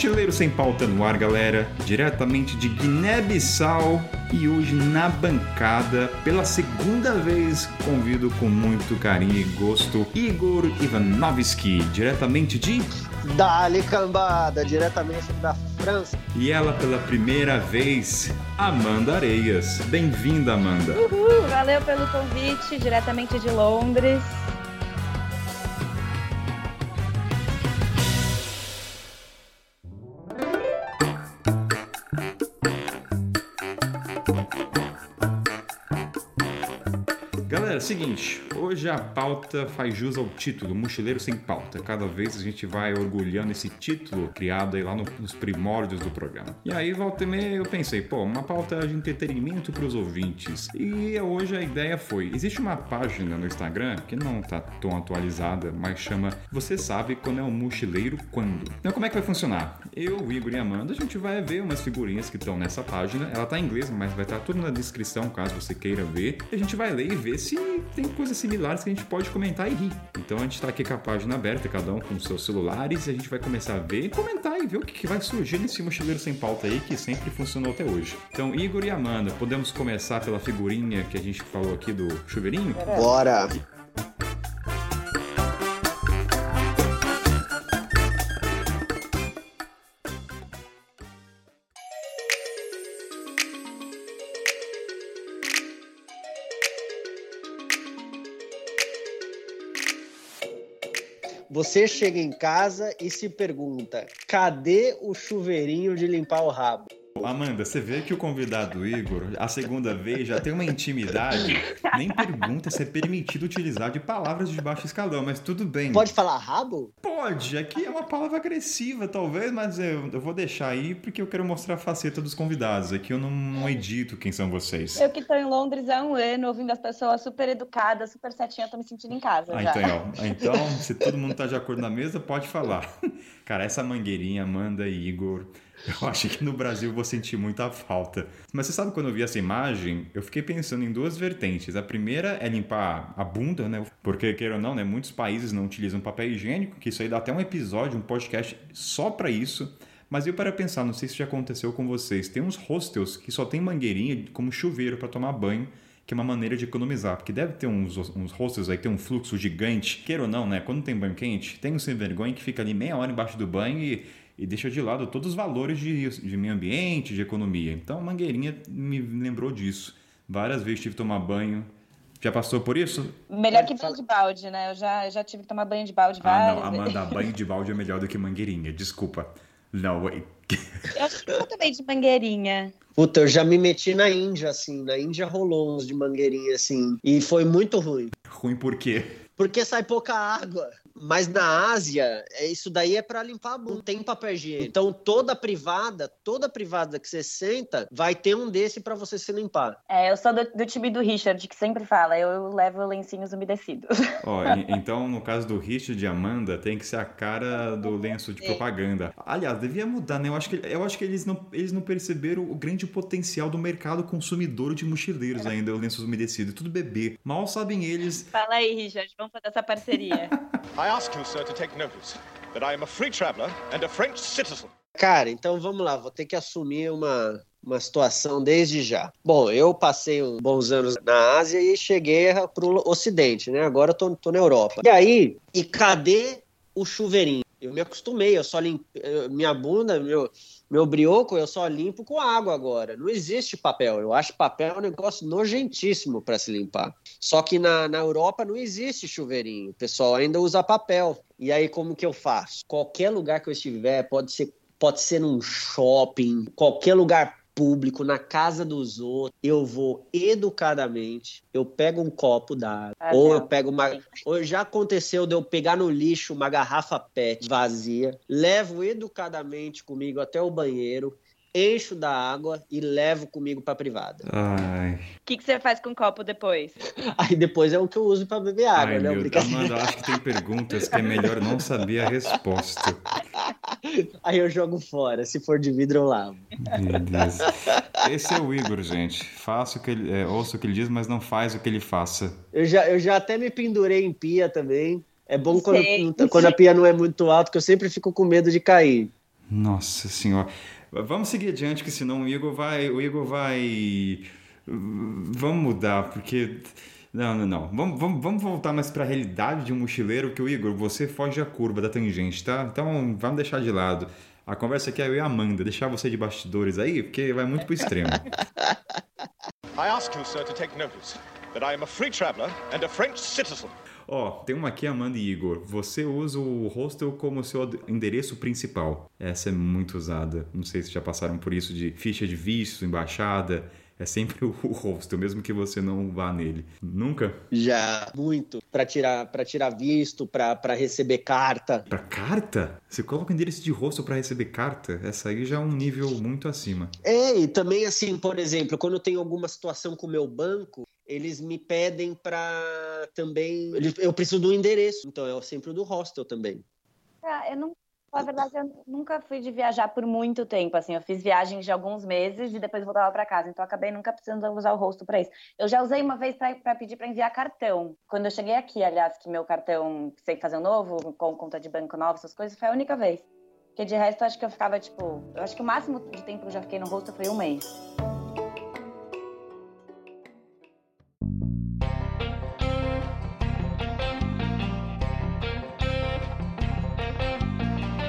Mochileiro Sem Pauta no ar, galera, diretamente de Guiné-Bissau e hoje na bancada, pela segunda vez, convido com muito carinho e gosto Igor Ivanovski, diretamente de Dali Cambada, diretamente da França. E ela pela primeira vez, Amanda Areias. Bem-vinda, Amanda. Uhul, valeu pelo convite, diretamente de Londres. Seguinte, hoje a pauta faz jus ao título Mochileiro Sem Pauta. Cada vez a gente vai orgulhando esse título criado aí lá no, nos primórdios do programa. E aí, volta e meia, eu pensei, pô, uma pauta de entretenimento para os ouvintes. E hoje a ideia foi, existe uma página no Instagram que não tá tão atualizada, mas chama Você Sabe Quando é um Mochileiro Quando. Então como é que vai funcionar? Eu, Igor e Amanda, a gente vai ver umas figurinhas que estão nessa página. Ela tá em inglês, mas vai estar tudo na descrição caso você queira ver. E a gente vai ler e ver se tem coisas similares que a gente pode comentar e rir. Então a gente está aqui com a página aberta, cada um com seus celulares, e a gente vai começar a ver, comentar e ver o que, que vai surgir nesse mochileiro sem pauta aí que sempre funcionou até hoje. Então, Igor e Amanda, podemos começar pela figurinha que a gente falou aqui do chuveirinho? Bora! Você chega em casa e se pergunta: cadê o chuveirinho de limpar o rabo? Amanda, você vê que o convidado Igor, a segunda vez, já tem uma intimidade, nem pergunta se é permitido utilizar de palavras de baixo escalão, mas tudo bem. Pode falar rabo? Pode, aqui é uma palavra agressiva, talvez, mas eu, eu vou deixar aí porque eu quero mostrar a faceta dos convidados. Aqui eu não, não edito quem são vocês. Eu que tô em Londres há um ano, ouvindo as pessoas super educadas, super certinhas, tô me sentindo em casa Ah, já. então, ó. então, se todo mundo tá de acordo na mesa, pode falar. Cara, essa mangueirinha, Amanda e Igor, eu acho que no Brasil vou sentir muita falta. Mas você sabe quando eu vi essa imagem, eu fiquei pensando em duas vertentes. A primeira é limpar a bunda, né? Porque, queira ou não, né? Muitos países não utilizam papel higiênico, que isso aí dá até um episódio, um podcast só pra isso. Mas eu para pensar, não sei se já aconteceu com vocês, tem uns hostels que só tem mangueirinha como chuveiro para tomar banho, que é uma maneira de economizar, porque deve ter uns, uns hostels aí, tem um fluxo gigante, queira ou não, né? Quando tem banho quente, tem um sem vergonha que fica ali meia hora embaixo do banho e, e deixa de lado todos os valores de, de meio ambiente, de economia. Então a mangueirinha me lembrou disso. Várias vezes tive que tomar banho. Já passou por isso? Melhor que banho de balde, né? Eu já, já tive que tomar banho de balde Ah, várias não, vezes. Amanda, banho de balde é melhor do que mangueirinha, desculpa. Não, wait. Eu acho que eu também de mangueirinha. Puta, eu já me meti na Índia, assim. Na Índia rolou uns de mangueirinha, assim. E foi muito ruim. Ruim por quê? Porque sai pouca água. Mas na Ásia, é- isso daí é pra limpar a bunda. Não tem papel higiênico. Então toda privada, toda privada que você senta, vai ter um desse pra você se limpar. É, eu sou do, do time do Richard, que sempre fala, eu levo lencinhos umedecidos. Ó, e- então, no caso do Richard e Amanda, tem que ser a cara do lenço de propaganda. Aliás, devia mudar, né? Eu acho que, eu acho que eles, não, eles não perceberam o grande potencial do mercado consumidor de mochileiros ainda, o lenços umedecidos. Tudo bebê. Mal sabem eles. Fala aí, Richard, vamos fazer essa parceria. Ask you, sir, to take notice that I am a free traveller and a French citizen. Cara, então vamos lá, vou ter que assumir uma, uma situação desde já. Bom, eu passei uns bons anos na Ásia e cheguei pro Ocidente, né? Agora eu tô, tô na Europa. E aí, e cadê o chuveirinho? Eu me acostumei, eu só limpo. Minha bunda, meu, meu brioco, eu só limpo com água agora. Não existe papel. Eu acho papel um negócio nojentíssimo para se limpar. Só que na, na Europa não existe chuveirinho. O pessoal ainda usa papel. E aí, como que eu faço? Qualquer lugar que eu estiver, pode ser, pode ser num shopping, qualquer lugar público, na casa dos outros, eu vou educadamente, eu pego um copo d'água, Ah, ou não. eu pego uma. Ou já aconteceu de eu pegar no lixo uma garrafa PET vazia, levo educadamente comigo até o banheiro, encho da água e levo comigo pra privada. O que, que você faz com o copo depois? Aí depois é o que eu uso pra beber água, ai né? meu. Amanda, eu acho que tem perguntas que é melhor não saber a resposta. Aí eu jogo fora. Se for de vidro, eu lavo. Meu Deus. Esse é o Igor, gente. Faça o que ele, é, ouça o que ele diz, mas não faz o que ele faça. Eu já, eu já até me pendurei em pia também. É bom quando, quando a pia não é muito alta, que eu sempre fico com medo de cair. Nossa senhora. Vamos seguir adiante, que senão o Igor vai. O Igor vai. Vamos mudar, porque. Não, não, não. Vamos, vamos, vamos voltar mais para a realidade de um mochileiro, que o Igor, você foge da curva, da tangente, tá? Então vamos deixar de lado. A conversa aqui é eu e a Amanda, deixar você de bastidores aí, porque vai muito pro extremo. I ask you, sir, to take notice that I am a free traveler and a French citizen. Ó, oh, tem uma aqui, Amanda e Igor. Você usa o hostel como seu endereço principal. Essa é muito usada. Não sei se já passaram por isso de ficha de visto, embaixada. É sempre o hostel, mesmo que você não vá nele. Nunca? Já, muito. Para tirar, pra tirar visto, para receber carta. Para carta? Você coloca o endereço de hostel para receber carta? Essa aí já é um nível muito acima. É, e também assim, por exemplo, quando eu tenho alguma situação com o meu banco, eles me pedem para também. Eu preciso do endereço, então é sempre o do hostel também. Ah, eu não. Na verdade, eu nunca fui de viajar por muito tempo, assim, eu fiz viagens de alguns meses e depois voltava para casa, então acabei nunca precisando usar o rosto para isso. Eu já usei uma vez para pedir para enviar cartão. Quando eu cheguei aqui, aliás, que meu cartão sei fazer um novo, com conta de banco nova, essas coisas, foi a única vez. Porque de resto, acho que eu ficava, tipo, eu acho que o máximo de tempo que eu já fiquei no rosto foi um mês.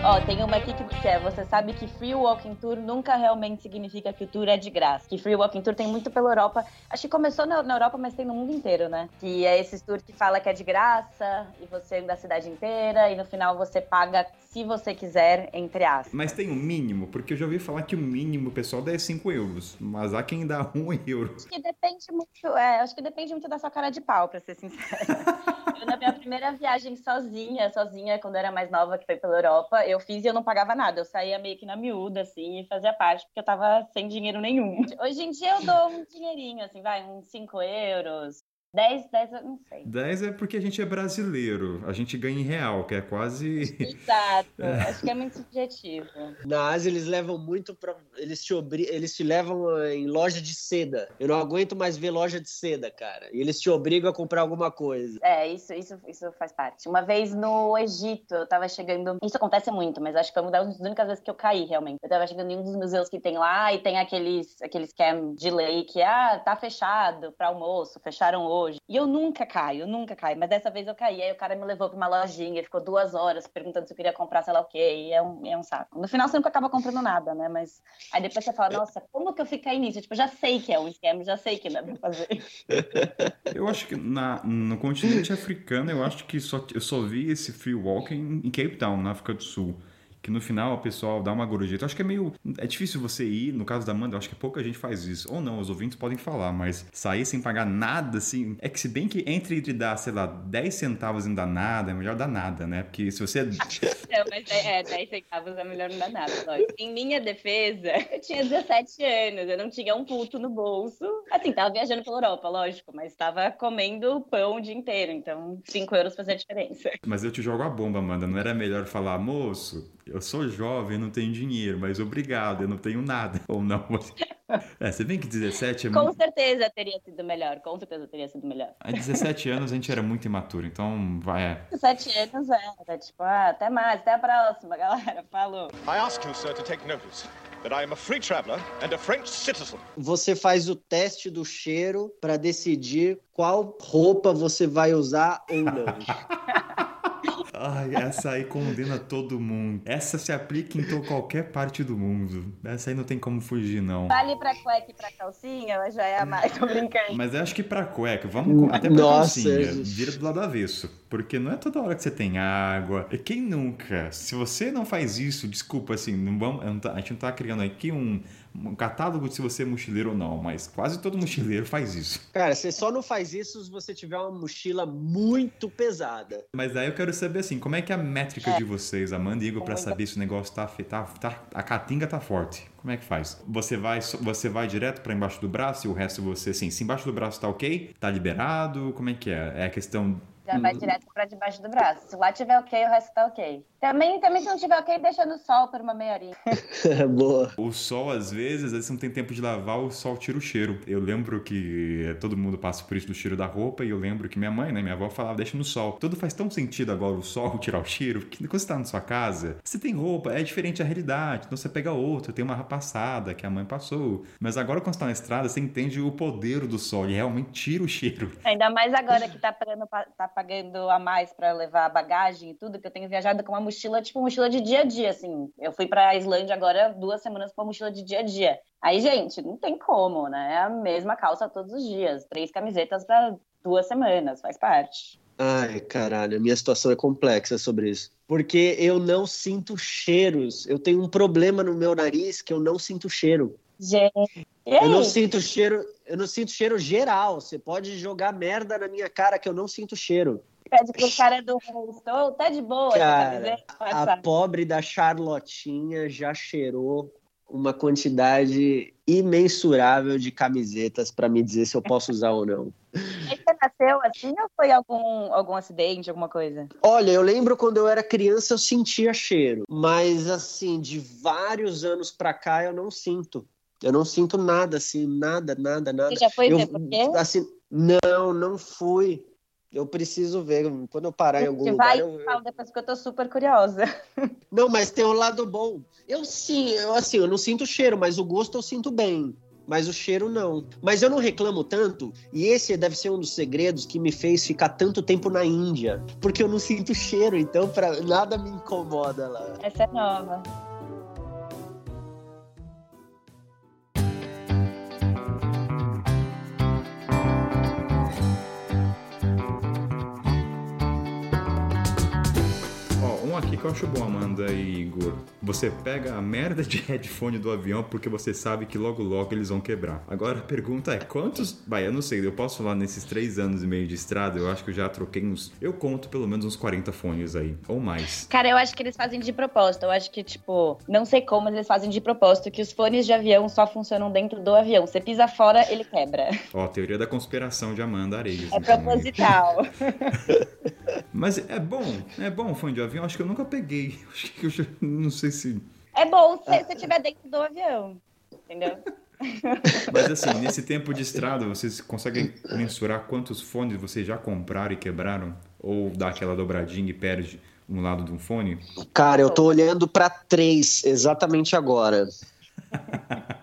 Ó, tem uma aqui que é, você sabe que Free Walking Tour nunca realmente significa que o tour é de graça. Que Free Walking Tour tem muito pela Europa. Acho que começou na, na Europa, mas tem no mundo inteiro, né? Que é esse tour que fala que é de graça e você anda a cidade inteira e no final você paga se você quiser, entre aspas. Mas tem um mínimo, porque eu já ouvi falar que o mínimo pessoal dá 5 euros, mas há quem dá 1 um euro. Acho que depende muito, é, acho que depende muito da sua cara de pau, pra ser sincera. eu, na minha primeira viagem sozinha, sozinha, quando eu era mais nova, que foi pela Europa, eu fiz e eu não pagava nada. Eu saía meio que na miúda, assim, e fazia parte, porque eu tava sem dinheiro nenhum. Hoje em dia eu dou um dinheirinho, assim, vai, uns 5 euros, 10, 10 eu não sei. 10 é porque a gente é brasileiro, a gente ganha em real, que é quase. Exato, é. acho que é muito subjetivo. Na Ásia eles levam muito pra. Eles te, obri... eles te levam eh, em loja de seda. Eu não aguento mais ver loja de seda, cara. E eles te obrigam a comprar alguma coisa. É, isso, isso, isso faz parte. Uma vez no Egito, eu tava chegando. Isso acontece muito, mas acho que foi uma das únicas vezes que eu caí, realmente. Eu tava chegando em um dos museus que tem lá e tem aqueles, aqueles cam de lei que, ah, tá fechado pra almoço, fecharam hoje hoje. E eu nunca caio, nunca caio. Mas dessa vez eu caí. Aí o cara me levou pra uma lojinha, ficou duas horas perguntando se eu queria comprar sei lá o quê. E é um, é um saco. No final você nunca acaba comprando nada, né? Mas aí depois você fala, nossa, como que eu fiquei nisso? Tipo, já sei que é um esquema, já sei que não é pra fazer. Eu acho que na, no continente africano, eu acho que só, eu só vi esse free walking em Cape Town, na África do Sul que no final o pessoal dá uma gorjeta. Eu acho que é meio. É difícil você ir, no caso da Amanda, eu acho que pouca gente faz isso. Ou não, os ouvintes podem falar, mas sair sem pagar nada, assim. É que se bem que entre de dar, sei lá, 10 centavos e não dar nada, é melhor dar nada, né? Porque se você. não, mas é, é 10 centavos é melhor não dar nada. Lógico. Em minha defesa, eu tinha 17 anos, eu não tinha um puto no bolso. Assim, tava viajando pela Europa, lógico, mas tava comendo pão o dia inteiro, então 5 euros fazia diferença. Mas eu te jogo a bomba, Amanda. Não era melhor falar, moço, eu sou jovem, não tenho dinheiro, mas obrigado, eu não tenho nada. Ou não. É, você bem que 17 é Com certeza teria sido melhor, com certeza teria sido melhor. Há 17 anos a gente era muito imaturo, então vai. É. 17 anos é, é tipo, ah, até mais, até a próxima, galera. Falou. I ask you, sir, to take notice that I am a free traveler and a French citizen. Você faz o teste do cheiro para decidir qual roupa você vai usar ou não. Ai, essa aí condena todo mundo. Essa se aplica em qualquer parte do mundo. Essa aí não tem como fugir, não. Vale pra cueca e pra calcinha, ela já é a mais, tô brincando. Mas eu acho que pra cueca, vamos até pra Nossa, calcinha, vira do lado avesso. Porque não é toda hora que você tem água. E quem nunca? Se você não faz isso, desculpa, assim, não vamos, a gente não tá criando aqui um um catálogo de se você é mochileiro ou não, mas quase todo mochileiro faz isso. Cara, você só não faz isso se você tiver uma mochila muito pesada. Mas daí eu quero saber assim, como é que é a métrica é. de vocês, Amanda e Igor, para saber se o negócio tá, tá, tá a catinga tá forte? Como é que faz? Você vai, você vai direto para embaixo do braço e o resto você, assim, se embaixo do braço tá ok, tá liberado, como é que é? É a questão Já vai direto pra debaixo do braço. Se lá tiver ok, o resto tá ok. Também, também se não tiver ok, deixa no sol por uma meia horinha. Boa. O sol, às vezes, às vezes não tem tempo de lavar, o sol tira o cheiro. Eu lembro que todo mundo passa por isso do cheiro da roupa, e eu lembro que minha mãe, né, minha avó falava, deixa no sol. Tudo faz tão sentido agora o sol tirar o cheiro, que quando você tá na sua casa, você tem roupa, é diferente a realidade. Então você pega outra, tem uma passada que a mãe passou. Mas agora quando você tá na estrada, você entende o poder do sol, ele realmente tira o cheiro. Ainda mais agora que tá pagando, tá pagando a mais pra levar bagagem e tudo, que eu tenho viajado com uma mochila, tipo mochila de dia a dia, assim. Eu fui pra Islândia agora duas semanas com uma mochila de dia a dia. Aí, gente, não tem como, né? É a mesma calça todos os dias. Três camisetas para duas semanas, faz parte. Ai, caralho, a minha situação é complexa sobre isso. Porque eu não sinto cheiros. Eu tenho um problema no meu nariz que eu não sinto cheiro. Gente, eu não sinto cheiro, eu não sinto cheiro geral. Você pode jogar merda na minha cara que eu não sinto cheiro. Pede pro cara do estou, tá de boa. Cara, a pobre da Charlotinha já cheirou uma quantidade imensurável de camisetas para me dizer se eu posso usar ou não. Você nasceu assim ou foi algum, algum acidente, alguma coisa? Olha, eu lembro quando eu era criança eu sentia cheiro, mas assim, de vários anos para cá eu não sinto. Eu não sinto nada, assim, nada, nada, nada. Você já foi eu, ver por quê? Assim, não, não fui. Eu preciso ver. Quando eu parar em algum vai, lugar. Eu, eu... depois que eu tô super curiosa. Não, mas tem um lado bom. Eu sim, eu assim, eu não sinto cheiro, mas o gosto eu sinto bem. Mas o cheiro não. Mas eu não reclamo tanto, e esse deve ser um dos segredos que me fez ficar tanto tempo na Índia. Porque eu não sinto cheiro, então pra, nada me incomoda lá. Essa é nova. Aqui que eu acho bom, Amanda e Igor. Você pega a merda de headphone do avião porque você sabe que logo logo eles vão quebrar. Agora a pergunta é: quantos. Vai, eu não sei, eu posso falar nesses três anos e meio de estrada, eu acho que eu já troquei uns. Eu conto pelo menos uns 40 fones aí, ou mais. Cara, eu acho que eles fazem de propósito. Eu acho que, tipo, não sei como, mas eles fazem de propósito que os fones de avião só funcionam dentro do avião. Você pisa fora, ele quebra. Ó, teoria da conspiração de Amanda Areias. É então, proposital. mas é bom, é bom fone de avião. Acho que eu nunca peguei. Acho que eu já, não sei se. É bom se você estiver dentro do avião. Entendeu? Mas assim, nesse tempo de estrada, vocês conseguem mensurar quantos fones vocês já compraram e quebraram? Ou dá aquela dobradinha e perde um lado de um fone? Cara, eu tô olhando para três exatamente agora.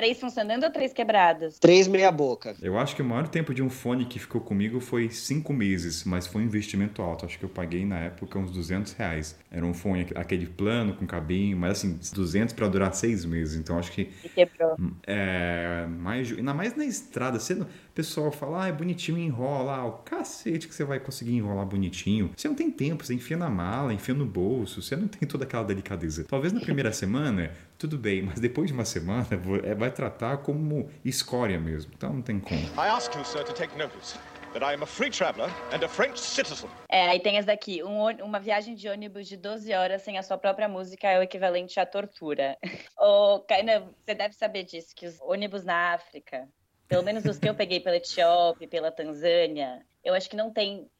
Três funcionando ou três quebradas? Três meia boca. Eu acho que o maior tempo de um fone que ficou comigo foi cinco meses, mas foi um investimento alto. Acho que eu paguei na época uns 200 reais. Era um fone, aquele plano com cabinho, mas assim, 200 para durar seis meses. Então acho que. E quebrou. É. Mais, ainda mais na estrada, sendo pessoal fala, ah, é bonitinho, enrola. Ah, o cacete que você vai conseguir enrolar bonitinho. Você não tem tempo, você enfia na mala, enfia no bolso, você não tem toda aquela delicadeza. Talvez na primeira semana, tudo bem, mas depois de uma semana, é, vai tratar como escória mesmo. Então não tem como. I ask you, sir, to take notice. That I am a free traveler and a French citizen. É, aí tem essa daqui. Um, uma viagem de ônibus de 12 horas sem a sua própria música é o equivalente à tortura. Ô, oh, Kaina, você deve saber disso, que os ônibus na África pelo menos os que eu peguei pela Etiópia, pela Tanzânia, eu acho que não tem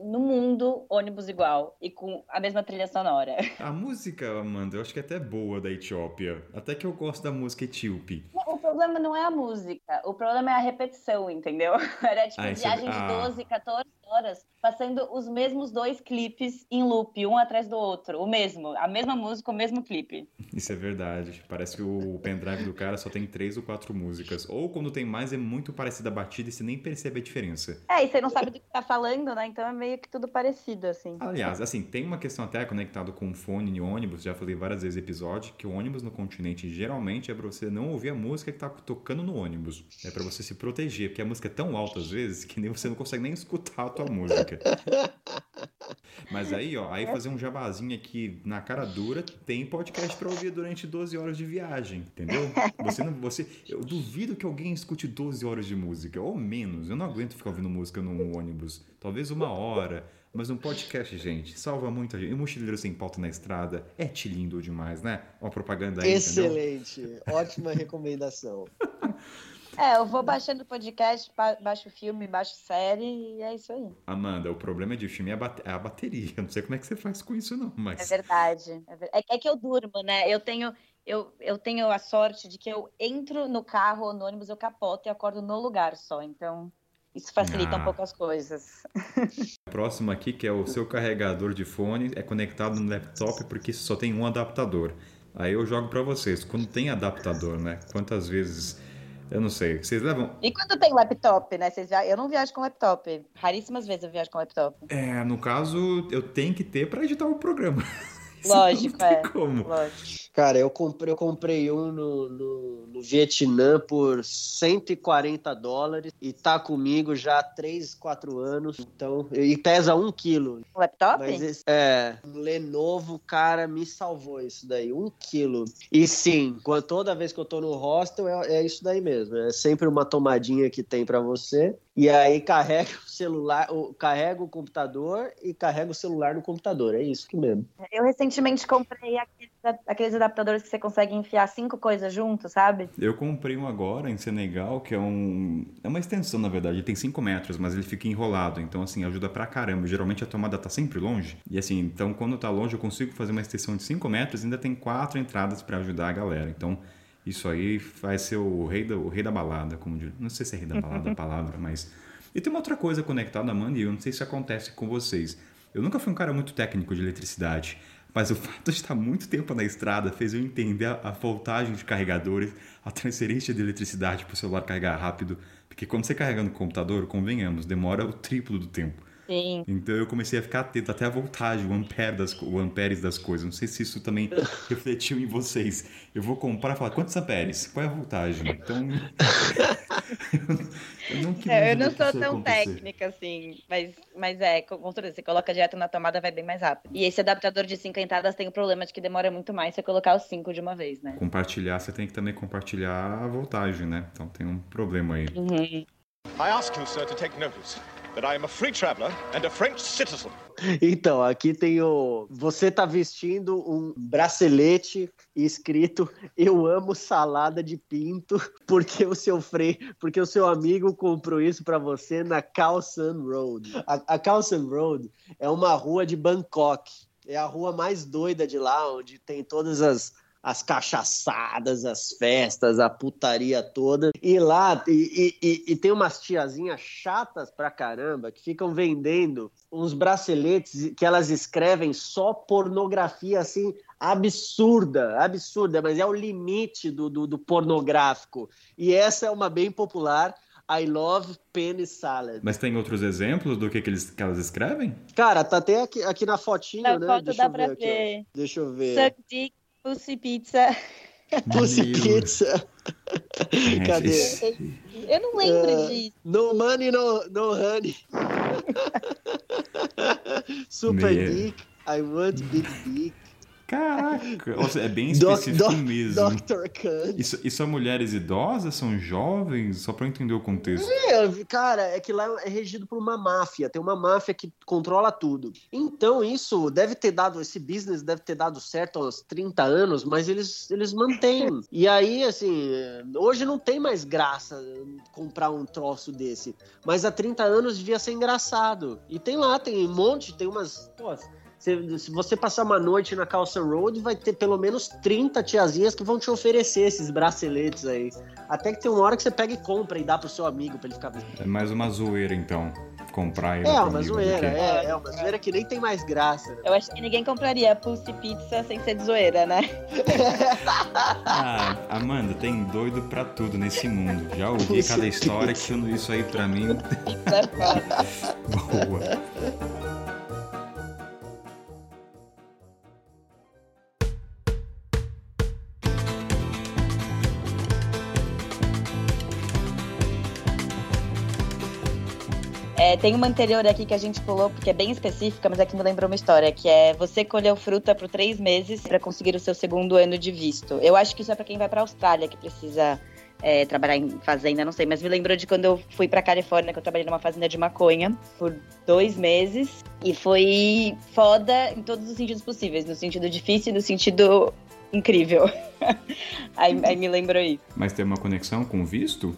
no mundo ônibus igual e com a mesma trilha sonora. A música, Amanda, eu acho que é até boa da Etiópia. Até que eu gosto da música etíope. O problema não é a música, o problema é a repetição, entendeu? Era tipo ah, viagem é... de 12, 14 horas passando os mesmos dois clipes em loop, um atrás do outro, o mesmo, a mesma música, o mesmo clipe. Isso é verdade. Parece que o pendrive do cara só tem três ou quatro músicas. Ou quando tem mais, é muito parecida a batida e você nem percebe a diferença. É, e você não sabe do que tá falando, né? Então é meio que tudo parecido, assim. Aliás, assim, tem uma questão até conectado com o fone e ônibus, já falei várias vezes no episódio, que o ônibus no continente geralmente é pra você não ouvir a música que tá tocando no ônibus. É para você se proteger, porque a música é tão alta às vezes que nem você não consegue nem escutar a tua música. Mas aí, ó, aí fazer um jabazinho aqui na cara dura, tem podcast para ouvir durante 12 horas de viagem, entendeu? Você não, você, eu duvido que alguém escute 12 horas de música, ou menos. Eu não aguento ficar ouvindo música no ônibus. Talvez uma hora. Mas um podcast, gente, salva muita gente. E o Mochileiro Sem Pauta na Estrada é te lindo demais, né? Uma propaganda aí, Excelente. Entendeu? Ótima recomendação. É, eu vou baixando podcast, ba- baixo filme, baixo série e é isso aí. Amanda, o problema de filme é a, é bateria. Eu não sei como é que você faz com isso, não, É mas. verdade. É, ver- é que- é que eu durmo, né? Eu tenho, eu, eu tenho a sorte de que eu entro no carro ou no ônibus, eu capoto e acordo no lugar só. Então, isso facilita Ah. um pouco as coisas. Próximo aqui, que é o seu carregador de fone, é conectado no laptop porque só tem um adaptador. Aí eu jogo pra vocês, quando tem adaptador, né? Quantas vezes. Eu não sei. Vocês levam. E quando tem laptop, né? Vocês via... Eu não viajo com laptop. Raríssimas vezes eu viajo com laptop. É, no caso, eu tenho que ter pra editar o programa. Lógico, é. Como? Lógico. Cara, eu comprei, eu comprei um no, no, no Vietnã por 140 dólares e tá comigo já há 3, 4 anos. Então, e pesa 1 quilo. Laptop? Mas esse, é, um Lenovo, cara, me salvou isso daí, um quilo. E sim, quando, toda vez que eu tô no hostel, é, é isso daí mesmo. É sempre uma tomadinha que tem pra você. E aí carrega o celular, carrega o computador e carrega o celular no computador. É isso que mesmo. Eu recentemente comprei aqueles, aqueles adaptadores que você consegue enfiar cinco coisas junto, sabe? Eu comprei um agora em Senegal, que é um. É uma extensão, na verdade. Ele tem 5 metros, mas ele fica enrolado. Então, assim, ajuda pra caramba. Geralmente a tomada tá sempre longe. E assim, então quando tá longe, eu consigo fazer uma extensão de 5 metros e ainda tem quatro entradas pra ajudar a galera. Então, isso aí vai ser o rei da, o rei da balada, como diz. Não sei se é rei da balada a palavra, mas. E tem uma outra coisa conectada, Amanda, e eu não sei se acontece com vocês. Eu nunca fui um cara muito técnico de eletricidade. Mas o fato de estar muito tempo na estrada fez eu entender a, a voltagem de carregadores, a transferência de eletricidade para o celular carregar rápido. Porque quando você carrega no computador, convenhamos, demora o triplo do tempo. Sim. Então eu comecei a ficar atento até a voltagem, o ampere das, o amperes das coisas. Não sei se isso também refletiu em vocês. Eu vou comprar e falar, quantos amperes? Qual é a voltagem? Então... eu não, queria É, eu não sou tão acontecer. técnica assim, mas, mas é, com certeza, você coloca direto na tomada, vai bem mais rápido. E esse adaptador de cinco entradas tem o problema de que demora muito mais você colocar os cinco de uma vez, né? Compartilhar, você tem que também compartilhar a voltagem, né? Então tem um problema aí. Uhum. I ask you, sir, to take notice that I am a free traveler and a French citizen. Então, aqui tem o. Você tá vestindo um bracelete escrito Eu amo salada de pinto, porque o seu freio, porque o seu amigo comprou isso pra você na Khao San Road. A, a Khao San Road é uma rua de Bangkok. É a rua mais doida de lá, onde tem todas as, as cachaçadas, as festas, a putaria toda. E lá, e, e- e tem umas tiazinhas chatas pra caramba que ficam vendendo uns braceletes que elas escrevem só pornografia assim absurda, absurda, mas é o limite do, do, do pornográfico. E essa é uma bem popular. I love penny salad. Mas tem outros exemplos do que, que, eles, que elas escrevem? Cara, tá até aqui, aqui na fotinho, Na né? foto Deixa dá eu pra ver aqui. Deixa eu ver. Suck dick, pussy pizza. Pussy Meu Pizza. Cadê? Esse- Eu não lembro É. disso. No money, no, no honey. Super Meu. dick. I want big dick. Caraca! Ou seja, é bem Doc- específico doc- mesmo. Dr. Khan. Isso, isso são mulheres idosas? São jovens? Só pra eu entender o contexto. É, cara, é que lá é regido por uma máfia, tem uma máfia que controla tudo. Então, isso deve ter dado, esse business deve ter dado certo uns 30 anos, mas eles, eles mantêm. E aí, assim, hoje não tem mais graça comprar um troço desse. Mas há 30 anos devia ser engraçado. E tem lá, tem um monte, tem umas. Pô, se, se você passar uma noite na Carlson Road, vai ter pelo menos 30 tiazinhas que vão te oferecer esses braceletes aí. Até que tem uma hora que você pega e compra e dá pro seu amigo pra ele ficar É mais uma zoeira, então. Comprar e É, uma amigo zoeira, é, é uma zoeira que nem tem mais graça. Né? Eu acho que ninguém compraria pussy pizza sem ser de zoeira, né? Ah, Amanda, tem doido pra tudo nesse mundo. Já ouvi cada história que isso aí pra mim. Pizza é foda. Boa. É, tem uma anterior aqui que a gente pulou, porque é bem específica, mas aqui me lembrou uma história, que é você colheu fruta por três meses para conseguir o seu segundo ano de visto. Eu acho que isso é para quem vai para Austrália, que precisa é, trabalhar em fazenda, não sei, mas me lembrou de quando eu fui para Califórnia, que eu trabalhei numa fazenda de maconha por dois meses, e foi foda em todos os sentidos possíveis, no sentido difícil e no sentido incrível. aí, aí me lembrou isso. Mas tem uma conexão com o visto?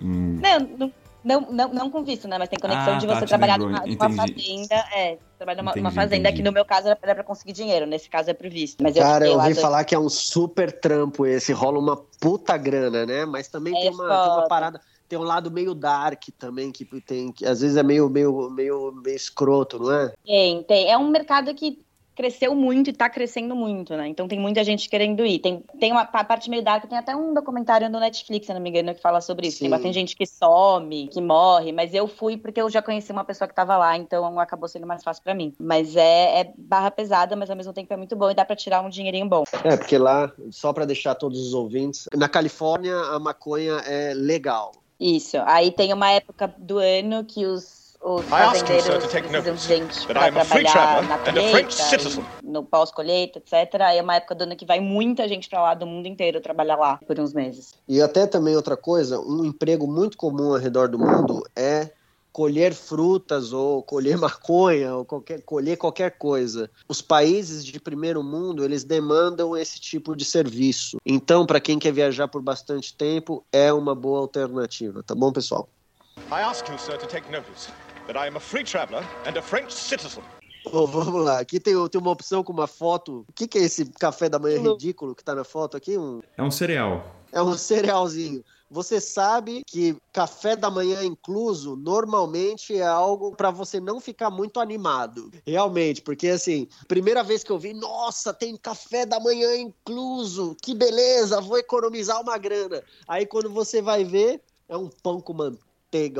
Hum, Não, não, não, não, não com visto, né? Mas tem conexão Ah, de tá, você te trabalhar numa, numa fazenda. É, trabalhar numa, fazenda entendi. que no meu caso era, pra conseguir dinheiro. Nesse caso é pro visto. Mas eu Cara, eu lá ouvi dois- falar que é um super trampo esse, rola uma puta grana, né? Mas também É tem, uma, tem uma parada, tem um lado meio dark também, que tem, que às vezes é meio, meio, meio, meio escroto, não é? Tem, tem. É um mercado que cresceu muito e tá crescendo muito, né? Então tem muita gente querendo ir. Tem, tem uma pa- parte meio dark, tem até um documentário no Netflix, se não me engano, que fala sobre isso. Tem bastante gente que some, que morre, mas eu fui porque eu já conheci uma pessoa que tava lá, então acabou sendo mais fácil pra mim. Mas é, é barra pesada, mas ao mesmo tempo é muito bom e dá pra tirar um dinheirinho bom. É, porque lá, só pra deixar todos os ouvintes, na Califórnia a maconha é legal. Isso. Aí tem uma época do ano que os, os I ask you, sir, fazendeiros to take precisam de notice gente that pra I am a free trabalhar na colheita, no pós-colheita, etc. É uma época do ano que vai muita gente pra lá do mundo inteiro trabalhar lá por uns meses. E até também outra coisa, um emprego muito comum ao redor do mundo é colher frutas ou colher maconha ou qualquer, colher qualquer coisa. Os países de primeiro mundo, eles demandam esse tipo de serviço. Então, para quem quer viajar por bastante tempo, é uma boa alternativa, tá bom, pessoal? I ask you, sir, to take notice that I am a free traveler and a French citizen. Bom, vamos lá. Aqui tem, tem uma opção com uma foto. O que, que é esse café da manhã ridículo que tá na foto aqui? Um, é um cereal. É um cerealzinho. Você sabe que café da manhã incluso normalmente é algo para você não ficar muito animado. Realmente, porque assim, primeira vez que eu vi, nossa, tem café da manhã incluso. Que beleza, vou economizar uma grana. Aí quando você vai ver, é um pão com manteiga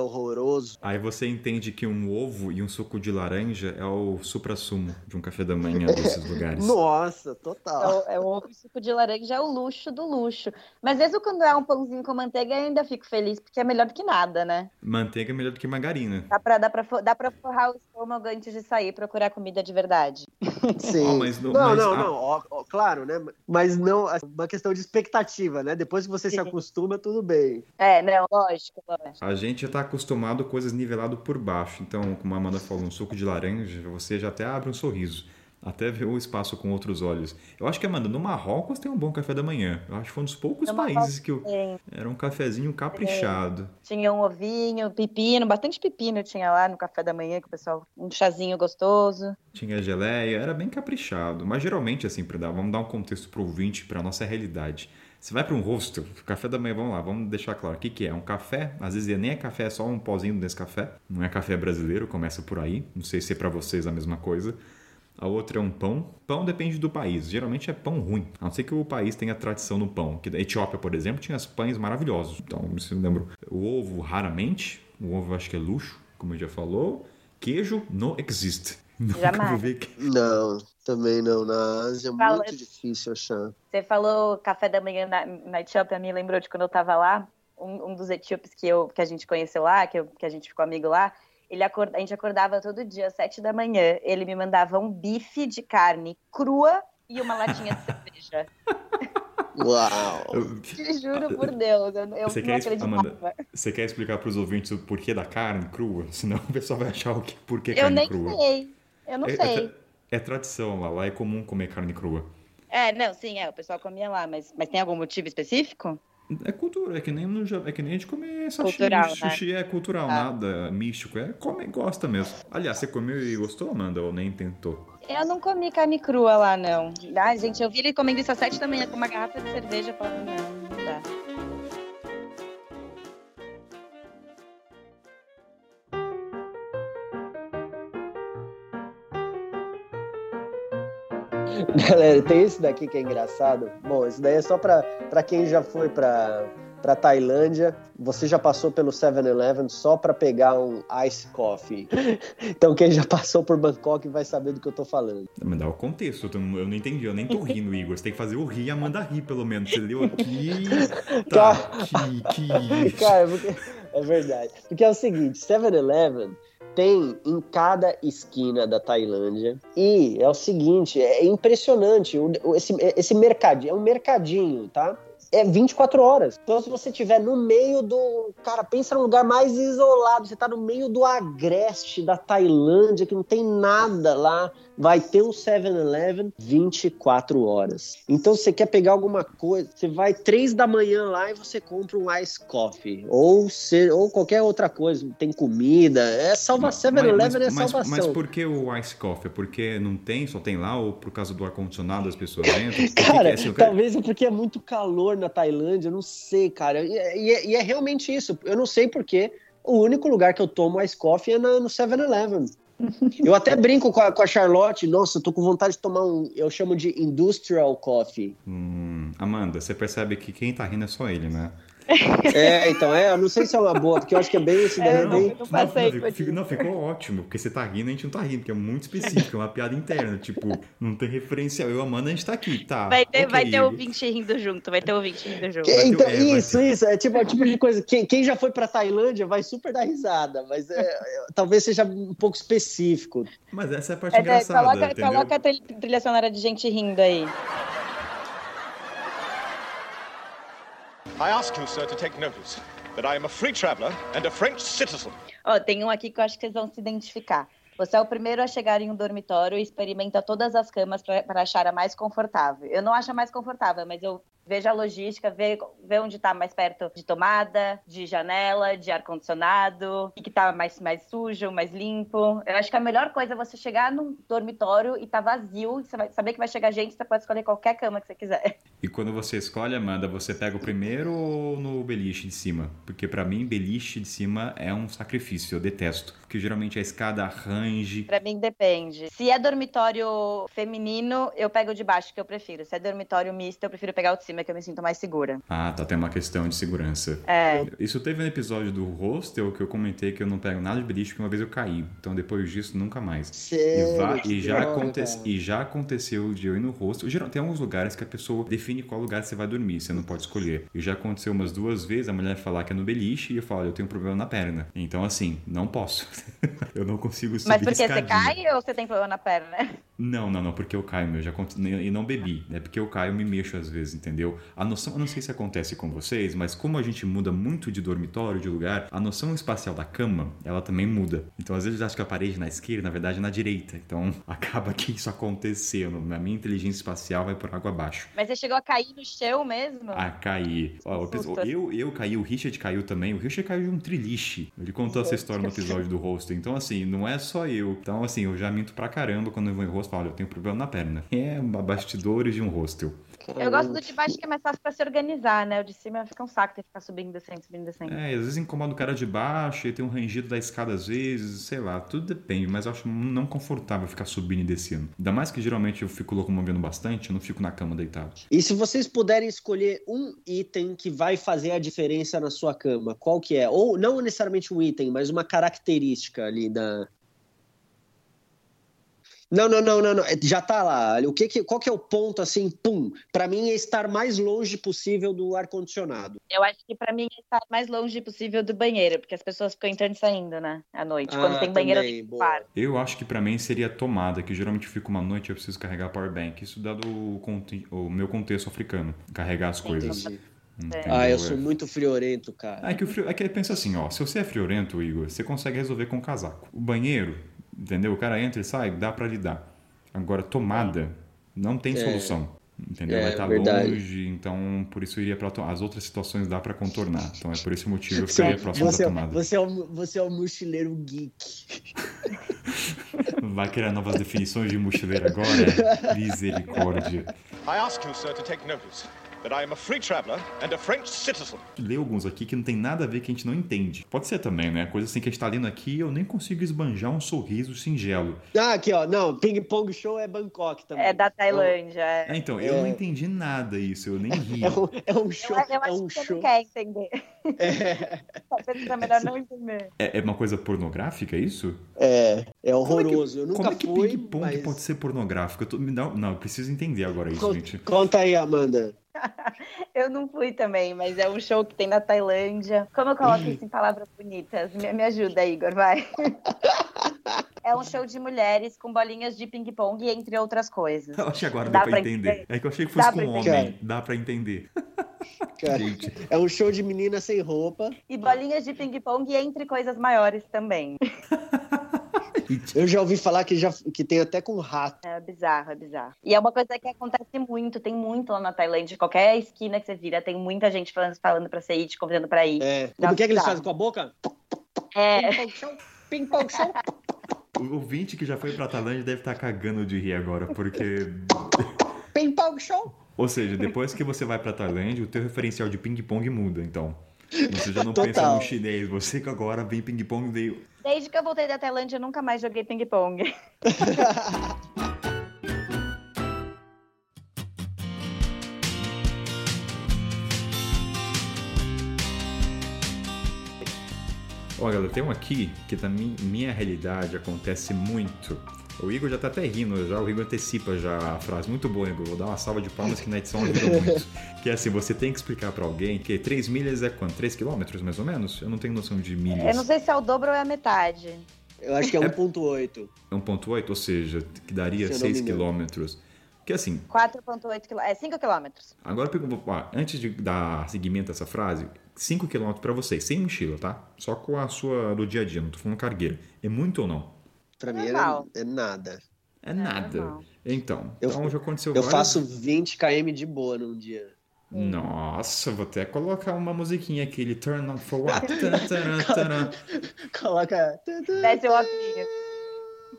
horroroso. Aí você entende que um ovo e um suco de laranja é o supra-sumo de um café da manhã desses lugares. Nossa, É total. o, é o ovo e suco de laranja é o luxo do luxo. Mas mesmo quando é um pãozinho com manteiga, eu ainda fico feliz, porque é melhor do que nada, né? Manteiga é melhor do que margarina. Dá pra, dá pra, dá pra forrar o estômago antes de sair e procurar comida de verdade. Sim. Ó, mas não, não- mas não, a- não, ó, ó, claro, né? Mas não, uma questão de expectativa, né? Depois que você se Sim. acostuma, tudo bem. É, não, lógico, lógico. A gente já tá acostumado a coisas nivelado por baixo. Então, como a Amanda falou, um suco de laranja, você já até abre um sorriso. Até ver o espaço com outros olhos. Eu acho que, Amanda, no Marrocos tem um bom café da manhã. Eu acho que foi um dos poucos No países que eu... Era um cafezinho caprichado. Tinha um ovinho, pepino, bastante pepino tinha lá no café da manhã, que o pessoal. Um chazinho gostoso. Tinha geleia, era bem caprichado. Mas geralmente, assim, pra dar, vamos dar um contexto pro ouvinte, pra nossa realidade. Você vai para um hostel, café da manhã, vamos lá, vamos deixar claro. O que, que é? Um café, às vezes nem é café, é só um pozinho desse café. Não é café brasileiro, começa por aí. Não sei se é para vocês a mesma coisa. A outra é um pão. Pão depende do país. Geralmente é pão ruim. A não ser que o país tenha tradição no pão. Que da Etiópia, por exemplo, tinha os pães maravilhosos. Então, se eu lembro. O ovo, raramente. O ovo acho que é luxo, como eu já falou. Queijo, não existe. Nunca Jamais. Não, também não. Na Ásia é Fala- muito difícil achar. Você falou café da manhã na, na Etiópia, me lembrou de quando eu tava lá. Um, um dos etíopes que, eu, que a gente conheceu lá, que, eu- que a gente ficou amigo lá, ele acorda, a gente acordava todo dia, às sete da manhã. Ele me mandava um bife de carne crua e uma latinha de cerveja. Uau! Eu- Te juro por Deus, eu, eu Você não quer, acreditava. Amanda, você quer explicar para os ouvintes o porquê da carne crua? Senão o pessoal vai achar o que, por que Eu carne nem crua. sei. Eu não é, sei. É, é tradição lá, lá é comum comer carne crua. É, não, sim, é, o pessoal comia lá, mas, mas tem algum motivo específico? É cultura, é que nem, no, é que nem a gente comer sashimi. Cultural, né? Sushi é cultural, Ah. nada místico. É, come, gosta mesmo. Aliás, você comeu e gostou, Amanda? Ou nem tentou? Eu não comi carne crua lá, não. Ai, gente, eu vi ele comendo isso às sete da manhã com uma garrafa de cerveja. Falava, não, não dá. Galera, tem esse daqui que é engraçado. Bom, esse daí é só pra, quem já foi pra, pra Tailândia. Você já passou pelo 7-Eleven só pra pegar um ice coffee. Então quem já passou por Bangkok vai saber do que eu tô falando. Me dá o contexto, eu não, eu não entendi. Eu nem tô rindo, Igor. Você tem que fazer o rir e a Amanda rir, pelo menos. Você leu aqui. Tá, aqui, aqui. Cara, porque- é verdade. Porque é o seguinte, 7-Eleven tem em cada esquina da Tailândia. E é o seguinte, é impressionante. esse, esse mercadinho, é um mercadinho, tá? é 24 horas. Então, se você estiver no meio do. Cara, pensa num lugar mais isolado. Você tá no meio do agreste da Tailândia, que não tem nada lá. Vai ter um 7-Eleven 24 horas. Então, você quer pegar alguma coisa, você vai 3 da manhã lá e você compra um ice coffee. Ou, se, ou qualquer outra coisa. Tem comida. É salvação. 7-Eleven é mas, salvação. mas por que o ice coffee? É porque não tem, só tem lá, ou por causa do ar-condicionado as pessoas entram? Cara, é assim? Quero- talvez é porque é muito calor na Tailândia, eu não sei, cara. E, e é- e é realmente isso. Eu não sei porque o único lugar que eu tomo ice coffee é na- no 7-Eleven. Eu até brinco com a, com a Charlotte, nossa, tô com vontade de tomar um, eu chamo de industrial coffee. Hum, Amanda, você percebe que quem tá rindo é só ele, né? É, então, é, eu não sei se é uma boa, porque eu acho que é bem esse daí, É, é não, bem... não passei não, por fico- isso. não, ficou ótimo, porque você tá rindo, a gente não tá rindo, porque é muito específico, é uma piada interna, tipo, não tem referencial. Eu e a Amanda, a gente tá aqui, tá? Vai ter, ok. vai ter ouvinte rindo junto, vai ter ouvinte rindo junto. Ter- Então, é, isso, isso, é tipo, é o tipo de coisa, quem, quem já foi pra Tailândia vai super dar risada, mas é, é, talvez seja um pouco específico. Mas essa é a parte É, é, engraçada, coloca, entendeu? coloca a trilha sonora de gente rindo aí. I ask you, sir, to take notice that I am a free traveller and a French citizen. Ó, tem um aqui que eu acho que vocês vão se identificar. Você é o primeiro a chegar em um dormitório e experimenta todas as camas para achar a mais confortável. Eu não acho a mais confortável, mas eu vejo a logística, ve- vê onde está mais perto de tomada, de janela, de ar-condicionado, o que está mais, mais sujo, mais limpo. Eu acho que a melhor coisa é você chegar num dormitório e tá vazio, e você vai saber que vai chegar gente, você pode escolher qualquer cama que você quiser. E quando você escolhe, Amanda, você pega o primeiro ou no beliche de cima? Porque pra mim, beliche de cima é um sacrifício, eu detesto. Porque geralmente a escada range. Pra mim depende. Se é dormitório feminino, eu pego o de baixo, que eu prefiro. Se é dormitório misto, eu prefiro pegar o de cima, que eu me sinto mais segura. Ah, tá, tem uma questão de segurança. É. Isso teve um episódio do hostel que eu comentei que eu não pego nada de beliche porque uma vez eu caí. Então depois disso, nunca mais. E, Sério, va- que e já aconte- e já aconteceu de eu ir no hostel. Geral, tem alguns lugares que a pessoa define qual lugar você vai dormir, você não pode escolher. E já aconteceu umas duas vezes a mulher falar que é no beliche e eu falo, eu tenho um problema na perna. Então, assim, não posso. eu não consigo subir Mas porque você escadinha. cai ou você tem problema na perna? Não, não, não, porque eu caio, meu, já aconte- e não bebi, é porque eu caio, eu me mexo às vezes, entendeu? A noção, eu não sei se acontece com vocês, mas como a gente muda muito de dormitório, de lugar, a noção espacial da cama, ela também muda. Então, às vezes eu acho que a parede na esquerda, na verdade, é na direita. Então, acaba que isso acontecendo. A minha inteligência espacial vai por água abaixo. Mas você chegou a cair no chão mesmo? A cair. Ó, eu, eu caí, o Richard caiu também. O Richard caiu de um triliche. Ele contou essa história no episódio do rosto. Então, assim, não é só eu. Então, assim, eu já minto pra caramba quando eu vou em rosto. Falo, olha, eu tenho problema na perna. É bastidores de um hostel. Eu gosto do de baixo que é mais fácil pra se organizar, né? O de cima fica um saco ter que ficar subindo, descendo, subindo, descendo. É, e às vezes incomoda o cara de baixo, e tem um rangido da escada às vezes, sei lá, tudo depende, mas eu acho não confortável ficar subindo e descendo. Ainda mais que geralmente eu fico locomovendo bastante, eu não fico na cama deitado. E se vocês puderem escolher um item que vai fazer a diferença na sua cama, qual que é? Ou não necessariamente um item, mas uma característica ali da. Não, não, não, não, não. É, Já tá lá. O que que, qual que é o ponto assim, pum? Pra mim é estar mais longe possível do ar condicionado. Eu acho que pra mim é estar mais longe possível do banheiro, porque as pessoas ficam entrando e saindo, né? À noite. Quando Ah, tem banheiro quarto. Eu acho que pra mim seria tomada, que geralmente eu fico uma noite e eu preciso carregar power bank. Isso dado o, o meu contexto africano, carregar as coisas. Entendi. entendeu? Ah, eu É. sou muito friorento, cara. É que, o frio, é que pensa assim, ó, se você é friorento, Igor, você consegue resolver com casaco. O banheiro, entendeu? O cara entra e sai, dá pra lidar. Agora, tomada, não tem É. solução. Entendeu? É, Vai estar verdade. longe, então por isso eu iria pra to- As outras situações dá pra contornar. Então é por esse motivo eu Você, ficaria próximo você, da tomada. você, é um, você é um mochileiro geek. Vai criar novas definições de mochileiro agora? Misericórdia. I ask you, sir, to take notice that I am a free traveller and a French citizen. Lê alguns aqui que não tem nada a ver que a gente não entende. Pode ser também, né? Coisa assim que a gente tá lendo aqui, eu nem consigo esbanjar um sorriso singelo. Ah, aqui, ó. Não, Ping Pong Show é Bangkok também. É da Tailândia. É. É, então, eu É. não entendi nada isso, eu nem ri. É um, é um Eu, show. eu é acho um que você show. não quer entender. É, Talvez seja melhor não entender. É, é uma coisa pornográfica, é isso? é, é Como é que- horroroso. eu nunca Como é que fui, ping-pong mas... pode ser pornográfico? Eu tô- me dá- Não, eu preciso entender agora isso, Con- gente. Conta aí, Amanda. Eu não fui também, mas é um show que tem na Tailândia. Como eu coloco isso em palavras bonitas? Me, me ajuda, Igor, vai. É um show de mulheres com bolinhas de ping-pong, entre outras coisas. Eu acho que agora Dá dá, pra pra entender. entender? É que eu achei que Dá fosse pra com homem. Dá pra entender. cara. É um show de menina sem roupa. E bolinhas de ping-pong entre coisas maiores também. Eu já ouvi falar que, já, que tem até com rato. É bizarro, é bizarro. E é uma coisa que acontece muito, tem muito lá na Tailândia. Qualquer esquina que você vira, tem muita gente falando, falando pra você ir, te convidando pra ir. É. Dá Como que é que eles fazem com a boca? É, Ping-pong show, ping-pong show. o ouvinte que já foi pra Tailândia deve estar cagando de rir agora, porque. Ping-pong show. Ou seja, depois que você vai pra Tailândia, o teu referencial de ping-pong muda, então. Você já não pensa Total. no chinês, você que agora vem ping-pong veio. Desde que eu voltei da Tailândia, eu nunca mais joguei ping-pong. Ó, galera, tem um aqui que na mi- minha realidade acontece muito. O Igor já tá até rindo já, o Igor antecipa já a frase. Muito boa, Igor. Vou dar uma salva de palmas que na edição ajuda muito. Que é assim, você tem que explicar pra alguém que 3 milhas é quanto? 3 quilômetros, mais ou menos? Eu não tenho noção de milhas. Eu não sei se é o dobro ou é a metade. Eu acho que é 1.8. 1.8, ou seja, que daria Se eu não 6 me engano. quilômetros. Que assim, 4,8 quilômetros. É 5 quilômetros. agora antes de dar seguimento a essa frase, 5 quilômetros pra você, sem mochila, tá? Só com a sua do dia a dia, não tô falando cargueira. É muito ou não? Pra mim Normal. é, é nada. É nada. normal. Então, Eu- então já aconteceu Eu várias- faço 20 km de boa num dia. Nossa, vou até colocar uma musiquinha aquele Turn on for what? Coloca. Desce o óculos.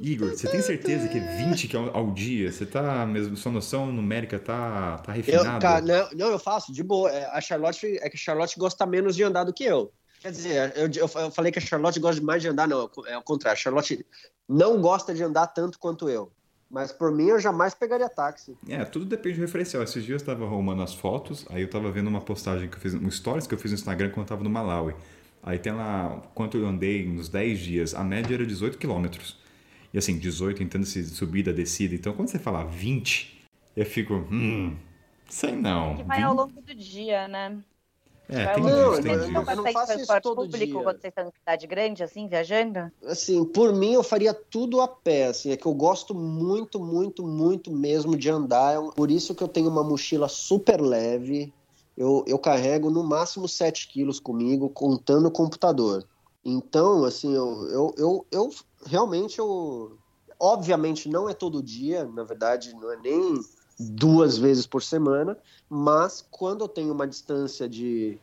Igor, você tem certeza que é 20 que ao, ao dia? Você tá mesmo, sua noção numérica tá, tá Eu, refinada? cara, não, não, eu faço de boa. É, A Charlotte é que a Charlotte gosta menos de andar do que eu. Quer dizer, eu, eu, eu falei que a Charlotte gosta mais de andar, não, é o contrário. A Charlotte não gosta de andar tanto quanto eu. Mas por mim eu jamais pegaria táxi. É, tudo depende do referencial. Esses dias eu tava arrumando as fotos, aí eu tava vendo uma postagem que eu fiz, um stories que eu fiz no Instagram quando eu tava no Malawi. Aí tem lá, quanto eu andei nos 10 dias, a média era 18 quilômetros. E assim, 18 entendo-se subida, descida. Então quando você fala 20, eu fico, hum, sei não. Que vai ao longo do dia, né? É, tem Não, dia. tem não isso transporte todo público dia. quando vocês estão em cidade grande, assim, viajando? Assim, por mim eu faria tudo a pé, assim, é que eu gosto muito, muito, muito mesmo de andar, é por isso que eu tenho uma mochila super leve, eu, eu carrego no máximo 7 quilos comigo, contando o computador. Então, assim, eu, eu, eu, eu realmente, eu, obviamente não é todo dia, na verdade não é nem duas vezes por semana, mas quando eu tenho uma distância de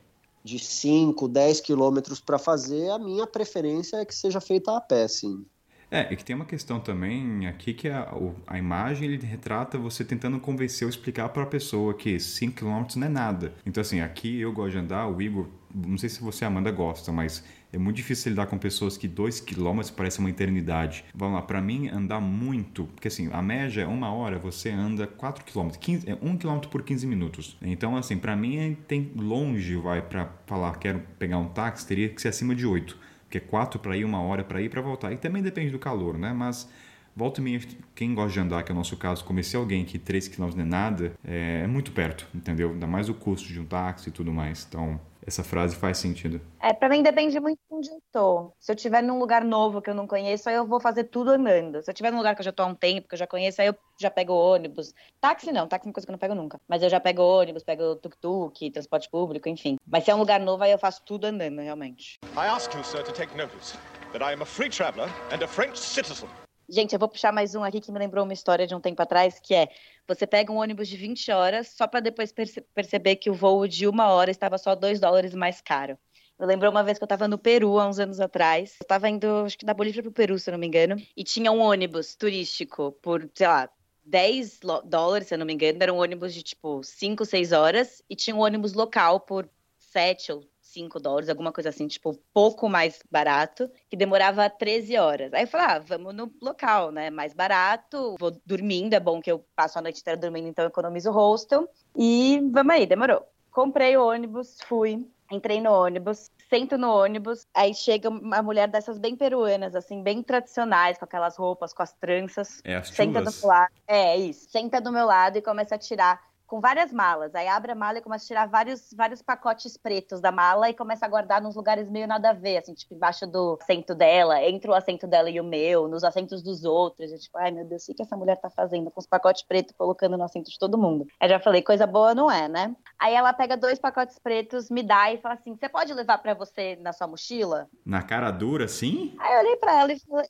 de 5, 10 quilômetros para fazer, a minha preferência é que seja feita a pé, sim. É, e que tem uma questão também aqui que a, a imagem ele retrata você tentando convencer ou explicar para a pessoa que 5 km não é nada. Então, assim, aqui eu gosto de andar, o Igor, não sei se você, Amanda, gosta, mas é muito difícil lidar com pessoas que 2 km parece uma eternidade. Vamos lá, para mim, andar muito, porque assim, a média é uma hora, você anda 4 km, 15, é 1 km por 15 minutos. Então, assim, para mim, é- tem longe, vai, para falar, quero pegar um táxi, teria que ser acima de 8 que é quatro para ir, uma hora para ir para voltar. E também depende do calor, né? Mas volta e meia, quem gosta de andar, que é o nosso caso, conhecer alguém que 3 km não é nada, é, é muito perto, entendeu? Ainda mais o custo de um táxi e tudo mais. Então, essa frase faz sentido. É, pra mim depende muito de onde eu tô. Se eu estiver num lugar novo que eu não conheço, aí eu vou fazer tudo andando. Se eu estiver num lugar que eu já tô há um tempo, que eu já conheço, aí eu já pego ônibus. Táxi não, táxi é uma coisa que eu não pego nunca. Mas eu já pego ônibus, pego tuk-tuk, transporte público, enfim. Mas se é um lugar novo, aí eu faço tudo andando, realmente. I ask you, sir, to take notice that I am a free traveller and a French citizen. Gente, eu vou puxar mais um aqui que me lembrou uma história de um tempo atrás, que é você pega um ônibus de 20 horas só para depois perce- perceber que o voo de uma hora estava só 2 dólares mais caro. Eu lembro uma vez que eu estava no Peru, há uns anos atrás. Eu estava indo, acho que da Bolívia para o Peru, se eu não me engano. E tinha um ônibus turístico por, sei lá, 10 lo- dólares, se eu não me engano. Era um ônibus de, tipo, 5, 6 horas. E tinha um ônibus local por 7 ou 5 dólares, alguma coisa assim, tipo, pouco mais barato, que demorava 13 horas. Aí eu falei, ah, vamos no local, né? Mais barato, vou dormindo, é bom que eu passo a noite inteira dormindo, então eu economizo o hostel. E vamos aí, demorou. Comprei o ônibus, fui, entrei no ônibus, sento no ônibus, aí chega uma mulher dessas bem peruanas, assim, bem tradicionais, com aquelas roupas, com as tranças, É as senta do meu lado. É, isso. Senta do meu lado e começa a tirar com várias malas. Aí abre a mala e começa a tirar vários, vários pacotes pretos da mala e começa a guardar nos lugares meio nada a ver, assim, tipo, embaixo do assento dela, entre o assento dela e o meu, nos assentos dos outros. Eu, tipo, ai meu Deus, o que essa mulher tá fazendo com os pacotes pretos colocando no assento de todo mundo? Aí já falei, coisa boa não é, né? Aí ela pega dois pacotes pretos, me dá e fala assim: você pode levar para você na sua mochila? Na cara dura, sim? Aí eu olhei pra ela e falei,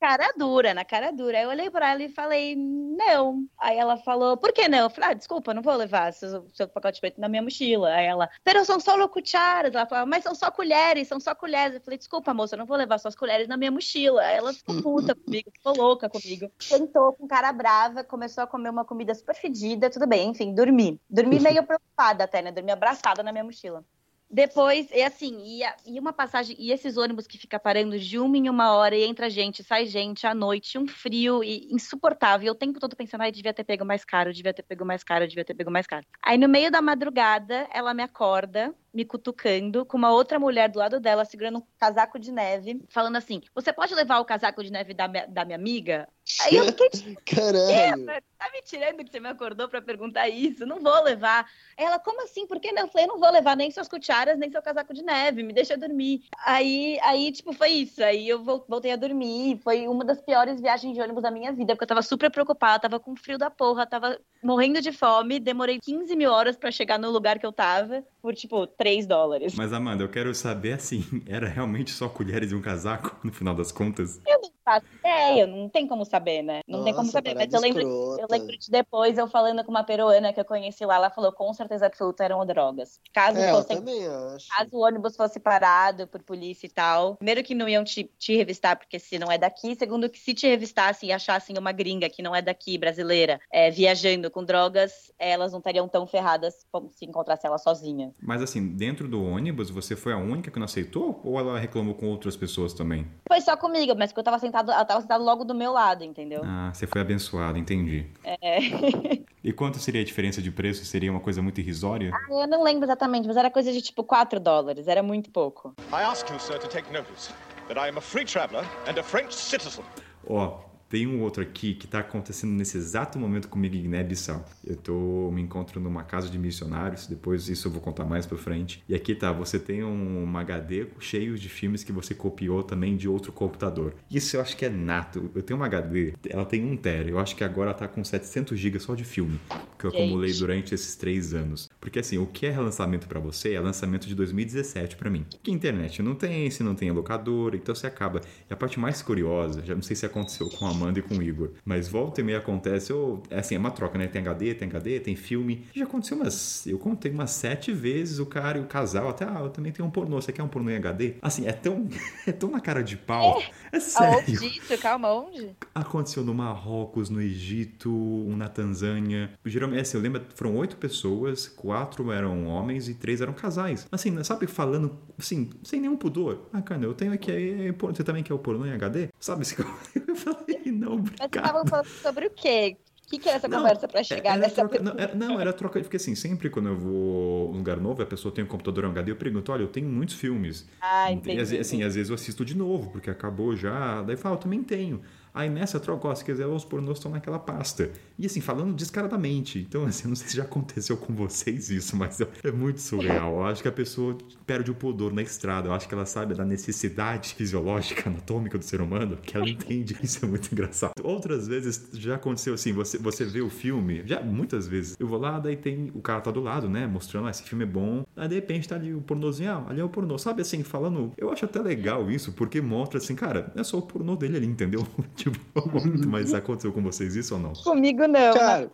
cara dura, na cara dura. Aí eu olhei pra ela e falei, não. Aí ela falou, por que não? Eu falei, ah, desculpa, não vou levar seu, seu pacote preto na minha mochila. Aí ela, pero são só cucharas. Ela falou, mas são só colheres, são só colheres. Eu falei, desculpa, moça, eu não vou levar suas colheres na minha mochila. Aí ela ficou puta comigo, ficou louca comigo. Sentou com cara brava, começou a comer uma comida super fedida, tudo bem, enfim, dormi. Dormi meio preocupada até, né? Dormi abraçada na minha mochila. Depois, é assim, e, e, uma passagem, e esses ônibus que fica parando de uma em uma hora e entra gente, sai gente à noite, um frio e insuportável. E o tempo todo pensando, ai, devia ter pego mais caro, devia ter pego mais caro, devia ter pego mais caro. Aí no meio da madrugada, ela me acorda, me cutucando, com uma outra mulher do lado dela, segurando um casaco de neve, falando assim: Você pode levar o casaco de neve da minha, da minha amiga? Aí eu fiquei tipo, Caralho! Tá me tirando que você me acordou para perguntar isso? Não vou levar. Ela, como assim? Por que não? Eu falei, eu não vou levar nem suas cucharas, nem seu casaco de neve, me deixa dormir. Aí, aí tipo, foi isso. Aí eu voltei a dormir. Foi uma das piores viagens de ônibus da minha vida, porque eu tava super preocupada, tava com frio da porra, tava morrendo de fome, demorei 15 mil horas para chegar no lugar que eu tava, por, tipo, 3 dólares. Mas, Amanda, eu quero saber, assim, era realmente só colheres e um casaco, no final das contas? Eu não faço ideia, não tem como saber, né? Não Nossa, tem como saber, mas eu lembro, eu lembro de depois eu falando com uma peruana que eu conheci lá, ela falou com certeza absoluta eram drogas. Caso, é, fosse, caso o ônibus fosse parado por polícia e tal, primeiro que não iam te, te revistar porque se não é daqui, segundo que se te revistassem e achassem uma gringa que não é daqui, brasileira, é, viajando com drogas, elas não estariam tão ferradas como se encontrasse ela sozinha. Mas assim, dentro do ônibus, você foi a única que não aceitou? Ou ela reclamou com outras pessoas também? Foi só comigo, mas porque eu tava sentado, ela tava sentada logo do meu lado, entendeu? Ah, você foi abençoado, entendi. É. e quanto seria a diferença de preço? Seria uma coisa muito irrisória? Ah, eu não lembro exatamente, mas era coisa de tipo 4 dólares, era muito pouco. I ask you, sir, to take notice that I am a free traveler and a French citizen. Ó, oh, tem um outro aqui que está acontecendo nesse exato momento comigo em Guiné-Bissau. Eu tô, me encontro numa casa de missionários, depois isso eu vou contar mais para frente. E aqui tá, você tem um, HD cheio de filmes que você copiou também de outro computador. Isso eu acho que é nato. Eu tenho uma HD, ela tem 1 tera. Eu acho que agora tá com 700 GB só de filme, que eu Gente. acumulei durante esses três anos. Porque assim, o que é lançamento para você é lançamento de 2017 para mim. Que internet não tem, se não tem locadora, então você acaba. E a parte mais curiosa, já não sei se aconteceu com a Amanda e com o Igor. Mas volta e meia acontece, ou, é assim, é uma troca, né? Tem HD, tem HD, tem filme. Já aconteceu umas. Eu contei umas sete vezes o cara e o casal, até, ah, eu também tenho um pornô. Você quer um pornô em HD? Assim, é tão. É tão na cara de pau. É, é sério. Aonde Calma, onde? Aconteceu no Marrocos, no Egito, um na Tanzânia. Geralmente, assim, eu lembro, foram oito pessoas, quatro eram homens e três eram casais. Assim, sabe, falando, assim, sem nenhum pudor. Ah, cara, eu tenho aqui, você também quer o pornô em HD? Sabe? Eu falei, não, obrigado. Mas você estavam falando sobre o quê? O que, que era essa não, conversa para chegar nessa troca, não era, não, era troca, porque assim, sempre quando eu vou num lugar novo, a pessoa tem um computador HD, eu pergunto, olha, eu tenho muitos filmes. Ah, entendi. E, assim, às vezes eu assisto de novo, porque acabou já, daí eu falo, eu também tenho. Aí nessa troca, ó, se quiser, os pornôs estão naquela pasta. E assim, falando descaradamente. Então, assim, eu não sei se já aconteceu com vocês isso, mas é muito surreal. Eu acho que a pessoa perde o pudor na estrada. Eu acho que ela sabe da necessidade fisiológica, anatômica do ser humano, que ela entende. Isso é muito engraçado. Outras vezes já aconteceu assim, você, você vê o filme, já muitas vezes. Eu vou lá, daí tem o cara tá do lado, né? Mostrando, ah, esse filme é bom. Aí de repente tá ali o pornozinho, ah, ali é o pornô. Sabe assim, falando. Eu acho até legal isso, porque mostra assim, cara, é só o pornô dele ali, entendeu? tipo, mas aconteceu com vocês isso ou não? Comigo não, Cara,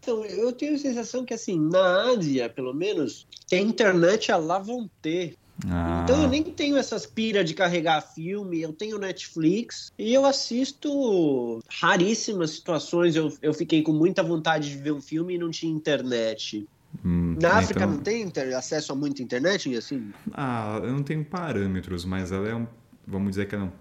Então, eu tenho a sensação que, assim, na Ásia, pelo menos, tem internet a lá vão ter. Ah. Então eu nem tenho essas pira de carregar filme, eu tenho Netflix e eu assisto raríssimas situações. Eu, eu fiquei com muita vontade de ver um filme e não tinha internet. Hum, Na África então... não tem acesso a muita internet assim? Ah, eu não tenho parâmetros, mas ela é um. Vamos dizer que ela é um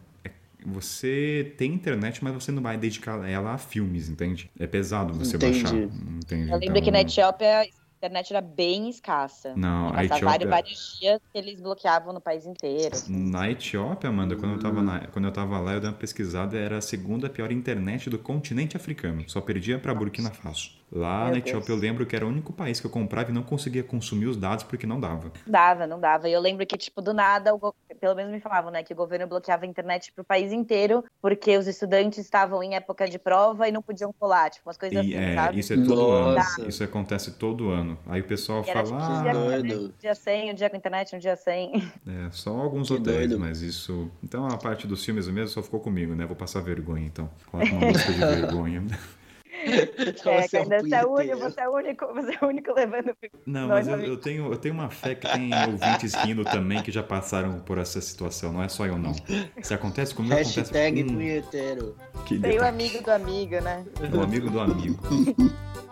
você tem internet, mas você não vai dedicar ela a filmes, entende? É pesado você Entendi. baixar. Entende? Eu lembro então... que na Etiópia a internet era bem escassa. Não, a Etiópia... vários, vários dias que eles bloqueavam no país inteiro. Na Etiópia, Amanda, quando, eu tava na... quando eu tava lá, eu dei uma pesquisada, era a segunda pior internet do continente africano. Só perdia para Burkina Faso. Lá Meu na Etiópia eu Deus. lembro que era o único país que eu comprava e não conseguia consumir os dados porque não dava. Dava, não dava. E eu lembro que, tipo, do nada, o go- pelo menos me falavam, né, que o governo bloqueava a internet pro país inteiro, porque os estudantes estavam em época de prova e não podiam colar, tipo, umas coisas E assim, é, sabe? isso é todo ano. Nossa. Isso acontece todo ano. Aí o pessoal era, fala, tipo, um ah, dia, internet, um dia sem, um dia com internet, um dia sem. É, só alguns Que hotéis, doido. mas isso. Então a parte dos filmes mesmo só ficou comigo, né? Vou passar vergonha, então. Coloca uma música de vergonha. Então, É, você é ainda você é, o único, você é o único, você é o único levando. Não, Nós mas eu, eu tenho, eu tenho uma fé que tem ouvintes rindo também que já passaram por essa situação, não é só eu não. Se acontece comigo, acontece Hashtag com punheteiro. que Tem o amigo do amigo, né? O amigo do amigo.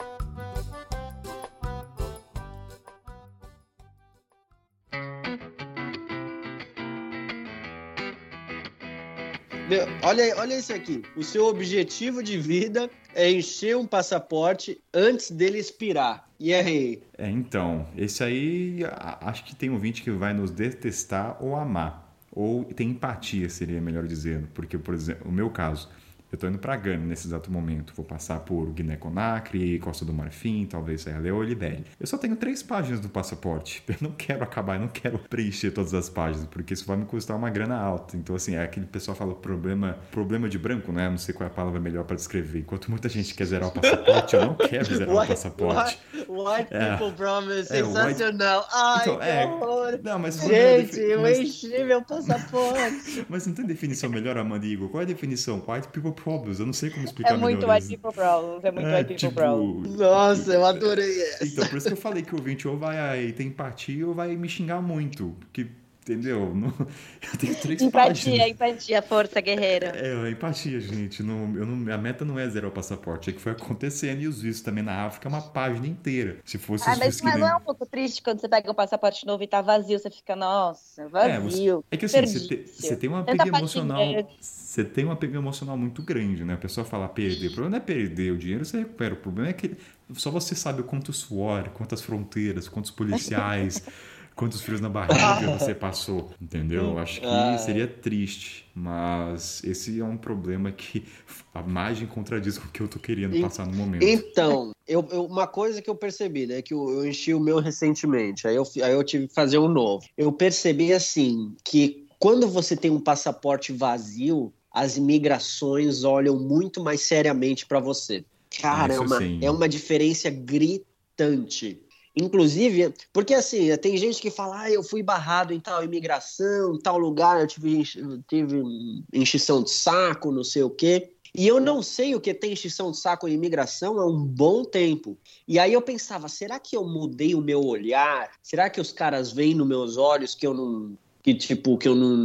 Olha, olha isso aqui. O seu objetivo de vida é encher um passaporte antes dele expirar. E aí? É, então, esse aí acho que tem um ouvinte que vai nos detestar ou amar. Ou tem empatia, seria melhor dizendo. Porque, por exemplo, o meu caso, eu tô indo pra Gana nesse exato momento. Vou passar por Guiné-Conakry, Costa do Marfim, talvez Serra Leoa e Libéria. Eu só tenho três páginas do passaporte. Eu não quero acabar, eu não quero preencher todas as páginas, porque isso vai me custar uma grana alta. Então, assim, é aquele pessoal fala problema, problema de branco, né? Não sei qual é a palavra melhor pra descrever. Enquanto muita gente quer zerar o passaporte, eu não quero zerar o passaporte. White, white É. people promise, É, white- sensacional. Ai, Então, é. horror. Não, mas Gente, defi- eu mas- enchi meu passaporte. Mas não tem definição melhor, Amanda Igor? Qual é a definição? White people problems. Eu não sei como explicar É muito melhor white isso. people problems, é muito É, white people tipo... problems. Nossa, eu adorei essa. Então, por isso que eu falei que o ouvinte ou vai aí ter empatia ou vai me xingar muito. Porque, entendeu? Não... Eu tenho três Empatia, páginas. empatia, força guerreira. É, empatia, gente. Não, eu não, a meta não é zerar o passaporte. É que foi acontecendo e os vistos também na África é uma página inteira. Se fosse Ah, mas, mas nem- não é um pouco triste quando você pega um passaporte novo e tá vazio, você fica, nossa, É, vazio. você- é que assim, você, te- você tem uma apego emocional. Você tem um apego emocional muito grande, né? A pessoa fala perder. O problema não é perder o dinheiro, você recupera. O problema é que só você sabe o quanto suor, quantas fronteiras, quantos policiais, quantos frios na barriga você passou. Entendeu? Eu Acho que Ah. seria triste. Mas esse é um problema que a margem contradiz com o que eu tô querendo En- passar no momento. Então, eu, eu- uma coisa que eu percebi, né? Que eu, eu enchi o meu recentemente, aí eu, aí eu tive que fazer um novo. Eu percebi, assim, que quando você tem um passaporte vazio, as imigrações olham muito mais seriamente para você. Cara, é uma, é uma diferença gritante. Inclusive, porque assim, tem gente que fala, ah, eu fui barrado em tal imigração, em tal lugar, eu tive, tive enchição de saco, não sei o quê. E eu não sei o que tem enchição de saco em imigração há um bom tempo. E aí eu pensava, será que eu mudei o meu olhar? Será que os caras veem nos meus olhos que eu não que tipo que eu não,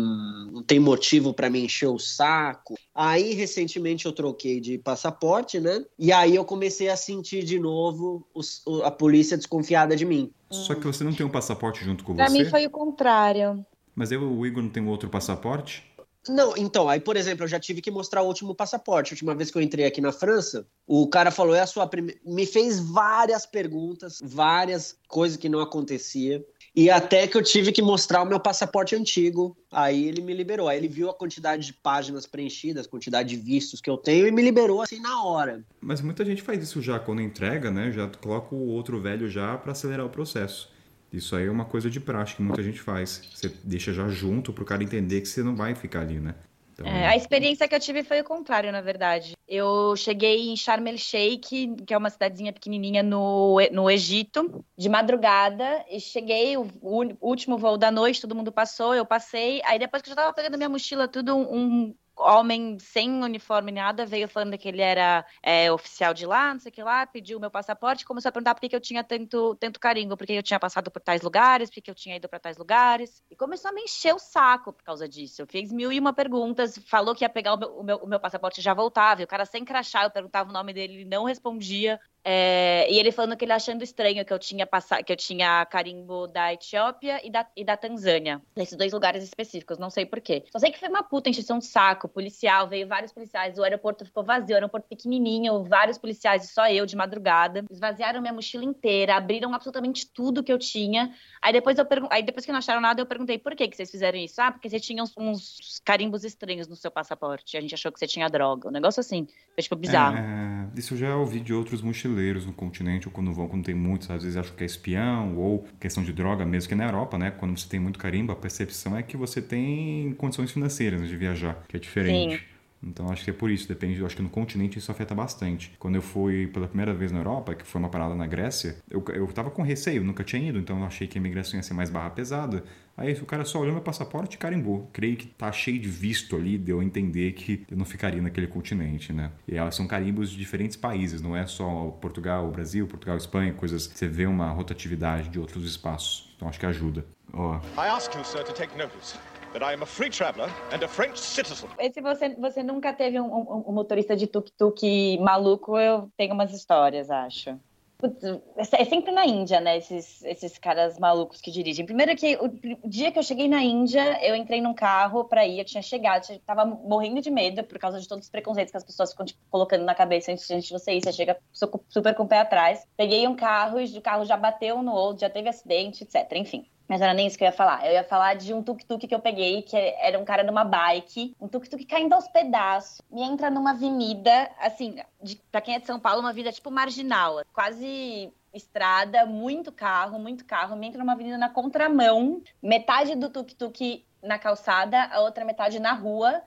não tem motivo para me encher o saco? Aí recentemente eu troquei de passaporte, né? E aí eu comecei a sentir de novo os- o- a polícia desconfiada de mim. Só que você não tem um passaporte junto com Pra você. mim foi o contrário. Mas eu, o Igor não tem outro passaporte? Não, então, aí, por exemplo, eu já tive que mostrar o último passaporte. A última vez que eu entrei aqui na França, o cara falou: é a sua primeira. Me fez várias perguntas, várias coisas que não acontecia. E até que eu tive que mostrar o meu passaporte antigo. Aí ele me liberou. Aí ele viu a quantidade de páginas preenchidas, quantidade de vistos que eu tenho e me liberou assim na hora. Mas muita gente faz isso já quando entrega, né? Já coloca o outro velho já para acelerar o processo. Isso aí é uma coisa de prática que muita gente faz. Você deixa já junto pro cara entender que você não vai ficar ali, né? Então, É, a experiência que eu tive foi o contrário, na verdade. Eu cheguei em Sharm el Sheikh, que é uma cidadezinha pequenininha no, no Egito, de madrugada, e cheguei, o, o último voo da noite, todo mundo passou, eu passei. Aí depois que eu já tava pegando minha mochila, tudo um homem sem uniforme nada veio falando que ele era é, oficial de lá, não sei o que lá, pediu o meu passaporte, começou a perguntar por que, que eu tinha tanto, tanto carinho, por que eu tinha passado por tais lugares, por que eu tinha ido para tais lugares, e começou a me encher o saco por causa disso. Eu fiz mil e uma perguntas, falou que ia pegar o meu, o meu, o meu passaporte e já voltava, e o cara sem crachá, eu perguntava o nome dele, ele não respondia, é, e ele falando que ele achando estranho que eu tinha passado, que eu tinha carimbo da Etiópia e da, e da Tanzânia, nesses dois lugares específicos, não sei porquê. Só sei que foi uma puta encheção de saco, policial, veio vários policiais, o aeroporto ficou vazio, o aeroporto pequenininho, vários policiais e só eu de madrugada. Esvaziaram minha mochila inteira, abriram absolutamente tudo que eu tinha. Aí depois eu pergun- aí depois que não acharam nada, eu perguntei por que que vocês fizeram isso? Ah, porque você tinha uns, uns carimbos estranhos no seu passaporte. A gente achou que você tinha droga, um negócio assim. Foi tipo bizarro. É, isso já ouvi de outros mochileiros mochileiros no continente, ou quando vão, quando tem muitos, às vezes acham que é espião, ou questão de droga mesmo, que na Europa, né? Quando você tem muito carimbo, a percepção é que você tem condições financeiras de viajar, que é diferente. Sim. Então acho que é por isso, depende, eu acho que no continente isso afeta bastante. Quando eu fui pela primeira vez na Europa, que foi uma parada na Grécia, eu, eu tava com receio, nunca tinha ido, então eu achei que a imigração ia ser mais barra pesada. Aí o cara só olhou meu passaporte e carimbou. Creio que tá cheio de visto ali, deu a entender que eu não ficaria naquele continente, né? E elas são carimbos de diferentes países, não é só Portugal, Brasil, Portugal, Espanha, coisas. Você vê uma rotatividade de outros espaços. Então acho que ajuda. Ó, I ask you, sir, to take notice that I am a free traveler and a French citizen. Esse você, você nunca teve um, um- um motorista de tuk-tuk maluco, eu tenho umas histórias, acho. Putz, é é sempre na Índia, né? Esses, esses caras malucos que dirigem. Primeiro que o, o dia que eu cheguei na Índia, eu entrei num carro pra ir, eu tinha chegado, eu tava morrendo de medo por causa de todos os preconceitos que as pessoas ficam tipo, colocando na cabeça antes de você ir. Você chega su- super com o pé atrás. Peguei um carro e o carro já bateu no outro, já teve acidente, etc. Enfim. Mas não era nem isso que eu ia falar. Eu ia falar de um tuk-tuk que eu peguei, que era um cara numa bike, um tuk-tuk caindo aos pedaços. Me entra numa avenida, assim, de, pra quem é de São Paulo, uma vida tipo marginal, quase estrada, muito carro, muito carro. Me entra numa avenida na contramão, metade do tuk-tuk na calçada, a outra metade na rua.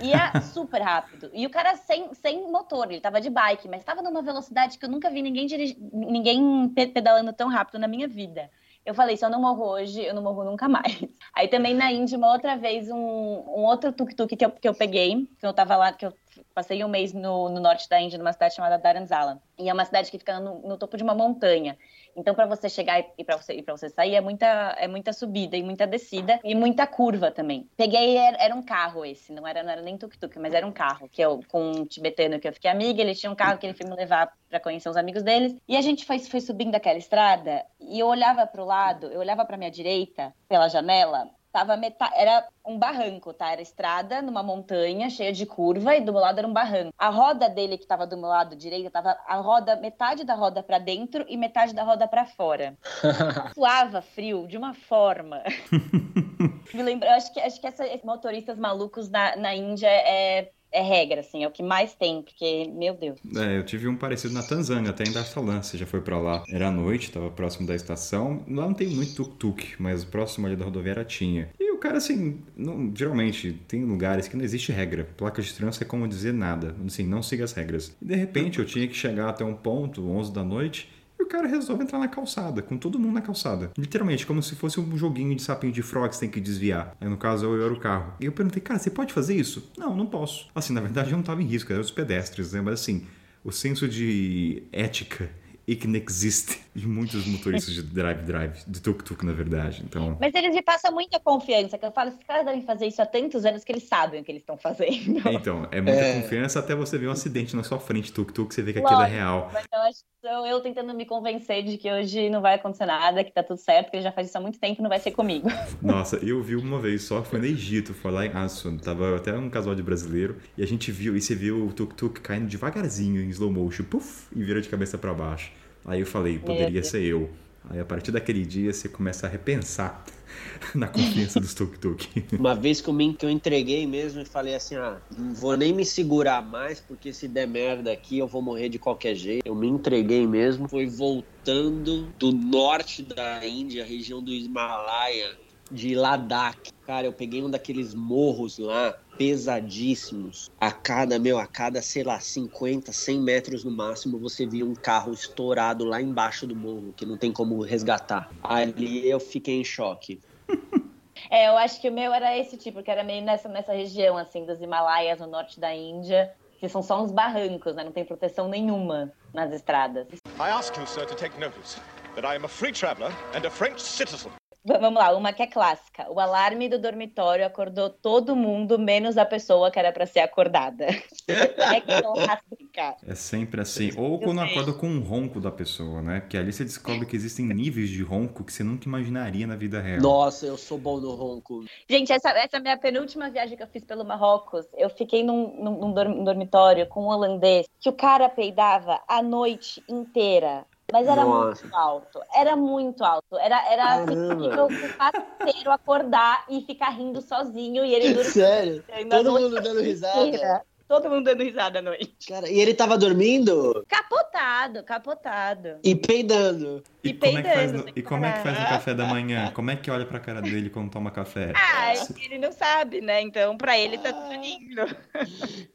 Ia super rápido. E o cara sem, sem motor, ele tava de bike, mas tava numa velocidade que eu nunca vi ninguém, dirigi- ninguém pe- pedalando tão rápido na minha vida. Eu falei, se eu não morro hoje, eu não morro nunca mais. Aí também na Índia, uma outra vez, um, um outro tuk-tuk que eu, que eu peguei, que eu tava lá, que eu passei um mês no, no norte da Índia, numa cidade chamada Dharamsala. E é uma cidade que fica no, no topo de uma montanha. Então, para você chegar e- para você, você sair, é muita, é muita subida e muita descida e muita curva também. Peguei, era, era um carro esse, não era, não era nem tuk-tuk, mas era um carro, que eu, com um tibetano que eu fiquei amiga, ele tinha um carro que ele foi me levar para conhecer os amigos deles. E a gente foi, foi subindo aquela estrada e eu olhava para o lado, eu olhava para minha direita, pela janela, tava meta... era um barranco, tá? Era estrada numa montanha cheia de curva e do meu lado era um barranco. A roda dele que tava do meu lado direito, tava a roda, metade da roda pra dentro e metade da roda pra fora. Suava frio de uma forma. Me lembra, acho que acho que esses motoristas malucos na, na Índia é é regra, assim, é o que mais tem, porque, meu Deus. É, eu tive um parecido na Tanzânia, até em Dar Salaam, você já foi pra lá. Era à noite, tava próximo da estação. Lá não tem muito tuk-tuk, mas próximo ali da rodoviária tinha. E o cara, assim, não- geralmente tem lugares que não existe regra. Placa de trânsito é como dizer nada. Assim, não siga as regras. E de repente eu tinha que chegar até um ponto, 11 da noite, e o cara resolve entrar na calçada, com todo mundo na calçada. Literalmente, como se fosse um joguinho de sapinho de frog que você tem que desviar. Aí no caso eu era o carro. E eu perguntei, cara, você pode fazer isso? Não, não posso. Assim, na verdade eu não tava em risco, eram os pedestres, né? Mas assim, o senso de ética e que não existe de muitos motoristas de drive-drive, de tuk-tuk, na verdade. Então, Mas eles me passam muita confiança, que eu falo, esses caras devem fazer isso há tantos anos que eles sabem o que eles estão fazendo. então é muita É. confiança até você ver um acidente na sua frente, tuk-tuk, você vê que aquilo é Lógico. real. Mas eu acho sou eu tentando me convencer de que hoje não vai acontecer nada, que tá tudo certo, que ele já faz isso há muito tempo e não vai ser comigo. Nossa, eu vi uma vez só, foi no Egito, foi lá em Aswan. Tava até um casal de brasileiro e a gente viu, e você viu o tuk-tuk caindo devagarzinho em slow motion, puff, e vira de cabeça pra baixo. Aí eu falei, poderia ser eu. Aí a partir daquele dia você começa a repensar na confiança dos tuk-tuk. Uma vez que eu, me, que eu entreguei mesmo e falei assim: ah, não vou nem me segurar mais, porque se der merda aqui eu vou morrer de qualquer jeito. Eu me entreguei mesmo. Foi voltando do norte da Índia, região do Himalaia, de Ladakh. Cara, eu peguei um daqueles morros lá, pesadíssimos. A cada, meu, a cada, sei lá, 50, 100 metros no máximo, você via um carro estourado lá embaixo do morro, que não tem como resgatar. Ali eu fiquei em choque. É, eu acho que o meu era esse tipo, que era meio nessa, nessa região, assim, dos Himalaias, no norte da Índia, que são só uns barrancos, né? Não tem proteção nenhuma nas estradas. I ask you, sir, to take notice that I am a free traveler and a French citizen. Vamos lá, uma que é clássica. O alarme do dormitório acordou todo mundo, menos a pessoa que era pra ser acordada. É clássica. É sempre assim. Ou quando acorda com um ronco da pessoa, né? Porque ali você descobre que existem níveis de ronco que você nunca imaginaria na vida real. Nossa, eu sou bom no ronco. Gente, essa, essa é a minha penúltima viagem que eu fiz pelo Marrocos. Eu fiquei num, num- num dormitório com um holandês que o cara peidava a noite inteira. Mas era Nossa. muito alto. Era muito alto. Era, era assim, nível o parceiro acordar e ficar rindo sozinho e ele dormindo Sério? Todo mundo dando risada. Todo mundo dando risada à noite. Cara, e ele tava dormindo Capotado, capotado. e peidando. E, E como é que faz peidando, no, e como é que faz no parar. café da manhã? Como é que olha pra cara dele quando toma café? Ah, ele não sabe, né? Então, pra ele tá tudo lindo.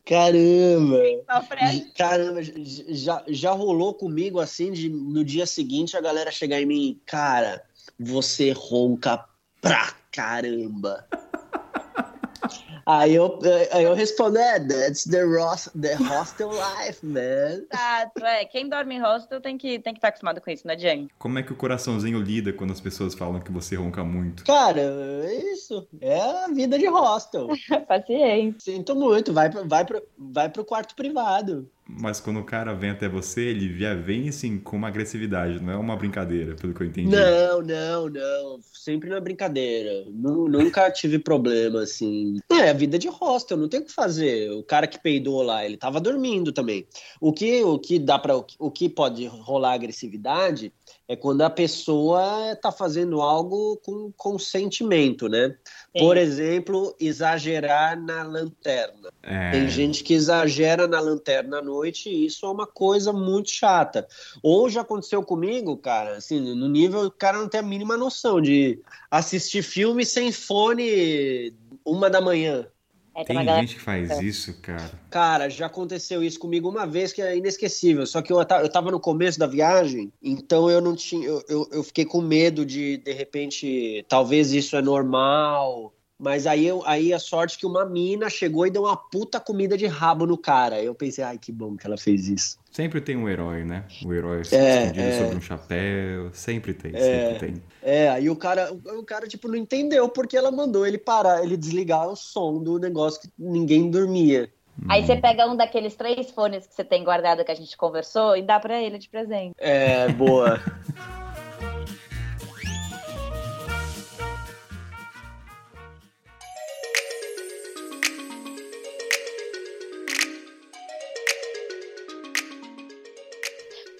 Caramba! Caramba, já, já rolou comigo assim de no dia seguinte a galera chegar em mim, cara, você ronca pra caramba. Aí eu, aí eu respondo, é, that's the, ros- the hostel life, man. Exato, é. Quem dorme em hostel tem que tem que estar acostumado com isso, não adianta. Como é que o coraçãozinho lida quando as pessoas falam que você ronca muito? Cara, é isso. É a vida de hostel. Paciência. Sinto muito, vai, vai, pro, vai pro quarto privado. Mas quando o cara vem até você, ele já vem assim com uma agressividade, não é uma brincadeira, pelo que eu entendi. Não, não, não. Sempre na brincadeira. Nu- Nunca tive problema, assim. É, a vida de hostel, não tem o que fazer. O cara que peidou lá, ele tava dormindo também. O que, o que dá para o que pode rolar agressividade é quando a pessoa tá fazendo algo com consentimento, né? Por exemplo, exagerar na lanterna. É, Tem gente que exagera na lanterna à noite e isso é uma coisa muito chata. Ou já aconteceu comigo, cara, assim, no nível o cara não tem a mínima noção de assistir filme sem fone uma da manhã. É, tem tem galera gente que faz isso, cara. Cara, já aconteceu isso comigo uma vez que é inesquecível. Só que eu, eu tava no começo da viagem, então eu não tinha. Eu, eu, eu fiquei com medo de, de repente, talvez isso é normal. Mas aí, eu, aí a sorte que uma mina chegou e deu uma puta comida de rabo no cara. Eu pensei, ai, que bom que ela fez isso. Sempre tem um herói, né? O herói É, escondido é. sobre um chapéu. Sempre tem, É. sempre tem. É, aí o cara, o cara, tipo, não entendeu porque ela mandou ele parar, ele desligar o som do negócio que ninguém dormia. Aí você pega um daqueles três fones que você tem guardado que a gente conversou e dá pra ele de presente. É, boa.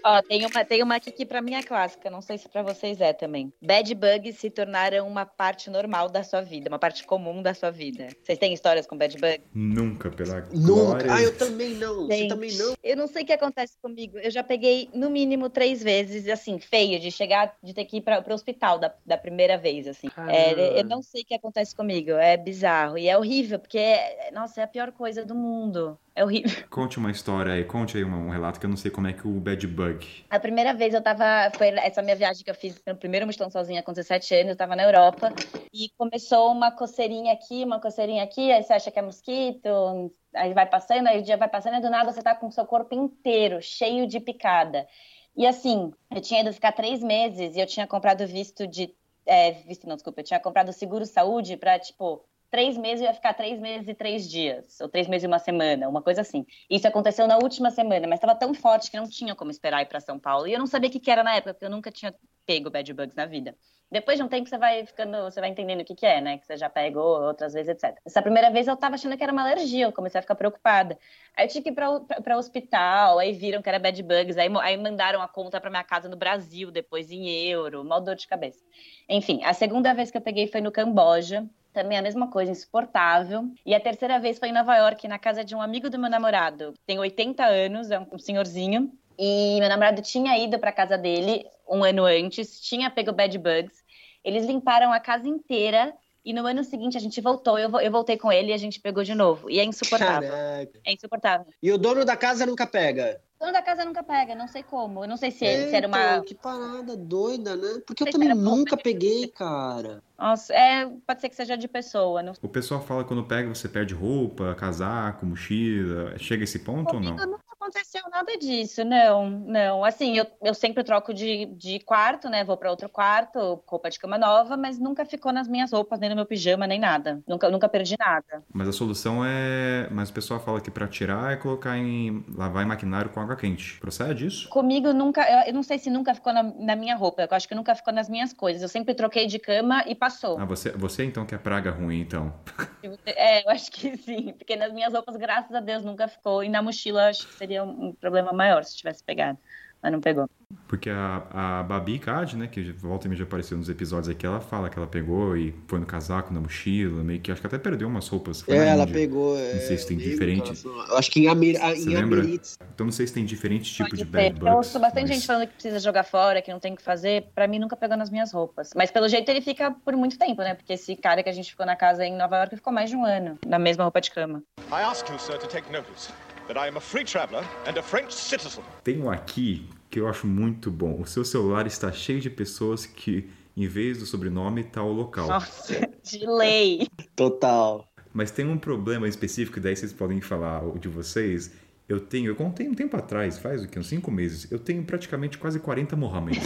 Ó, tem uma, tem uma aqui que pra mim é clássica, não sei se pra vocês é também. Bad bugs se tornaram uma parte normal da sua vida, uma parte comum da sua vida. Vocês têm histórias com bad bug? Nunca, pela Nunca. glória. Ah, eu também não. Você Gente, também não? Eu não sei o que acontece comigo. Eu já peguei no mínimo três vezes, assim, feio, de chegar, de ter que ir para o hospital da, da primeira vez, assim. É, eu não sei o que acontece comigo. É bizarro. E é horrível, porque, é- nossa, é a pior coisa do mundo. É horrível. Conte uma história aí, conte aí um, um relato que eu não sei como é que o Bad Bug. A primeira vez eu tava. Foi essa minha viagem que eu fiz no primeiro mochilão sozinha com 17 anos, eu tava na Europa. E começou uma coceirinha aqui, uma coceirinha aqui, aí você acha que é mosquito, aí vai passando, aí o dia vai passando, e do nada você tá com o seu corpo inteiro cheio de picada. E assim, eu tinha ido ficar três meses e eu tinha comprado visto de. É, visto não, desculpa, eu tinha comprado seguro saúde pra, tipo, três meses eu ia ficar três meses e três dias, ou três meses e uma semana, uma coisa assim. Isso aconteceu na última semana, mas estava tão forte que não tinha como esperar ir para São Paulo. E eu não sabia o que, que era na época, porque eu nunca tinha pego bad bugs na vida. Depois de um tempo você vai ficando, você vai entendendo o que, que é, né? Que você já pegou outras vezes, etc. Essa primeira vez eu tava achando que era uma alergia, eu comecei a ficar preocupada. Aí eu tinha que ir pra, pra hospital, aí viram que era bad bugs, aí, aí mandaram a conta pra minha casa no Brasil, depois em euro, mal dor de cabeça. Enfim, a segunda vez que eu peguei foi no Camboja, também a mesma coisa, insuportável. E a terceira vez foi em Nova York, na casa de um amigo do meu namorado, tem 80 anos, é um senhorzinho. E meu namorado tinha ido para casa dele um ano antes, tinha pego bad bugs. Eles limparam a casa inteira e no ano seguinte a gente voltou. Eu, eu voltei com ele e a gente pegou de novo. E é insuportável. Caraca. É insuportável. E o dono da casa nunca pega. O dono da casa nunca pega, não sei como. Eu não sei se, se era uma. Eita, Que parada doida, né? Porque eu também nunca mas- peguei, cara. Nossa, é, pode ser que seja de pessoa. Não O pessoal fala que quando pega você perde roupa, casaco, mochila. Chega a esse ponto ou não? Comigo nunca aconteceu nada disso, não, não. Assim, eu, eu sempre troco de, de quarto, né? Vou para outro quarto, roupa de cama nova, mas nunca ficou nas minhas roupas, nem no meu pijama, nem nada. Nunca, nunca perdi nada. Mas a solução é. Mas o pessoal fala que pra tirar é colocar em. lavar em maquinário com água quente. Procede isso? Comigo nunca, eu, eu não sei se nunca ficou na, na minha roupa, eu acho que nunca ficou nas minhas coisas. Eu sempre troquei de cama e passou. Ah, você, você então que é praga ruim, então. É, eu acho que sim, porque nas minhas roupas, graças a Deus, nunca ficou. E na mochila, eu acho que seria um problema maior se tivesse pegado, mas não pegou. Porque a, a Babi Card, né, que volta e meia já apareceu nos episódios aqui, ela fala que ela pegou e põe no casaco, na mochila, meio que acho que até perdeu umas roupas. Foi É, ela Índia. pegou. Não sei se tem é, diferente. Eu acho que em, Amir, a- Você em lembra? Amiritz. Então não sei se tem diferentes tipos Pode de ser. bad Eu bugs. ouço bastante mas- gente falando que precisa jogar fora, que não tem o que fazer. Pra mim, nunca pegou nas minhas roupas. Mas pelo jeito ele fica por muito tempo, né? Porque esse cara que a gente ficou na casa em Nova York ficou mais de um ano na mesma roupa de cama. I ask you, sir, to take notice that I am a free traveler and a French citizen. Tem um aqui que eu acho muito bom. O seu celular está cheio de pessoas que, em vez do sobrenome, tá o local. Nossa, de lei. Total. Mas tem um problema específico, daí vocês podem falar o de vocês. Eu tenho, eu contei um tempo atrás, faz o quê? Uns 5 meses. Eu tenho praticamente quase 40 Mohammeds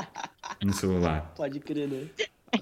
no celular. Pode crer, né?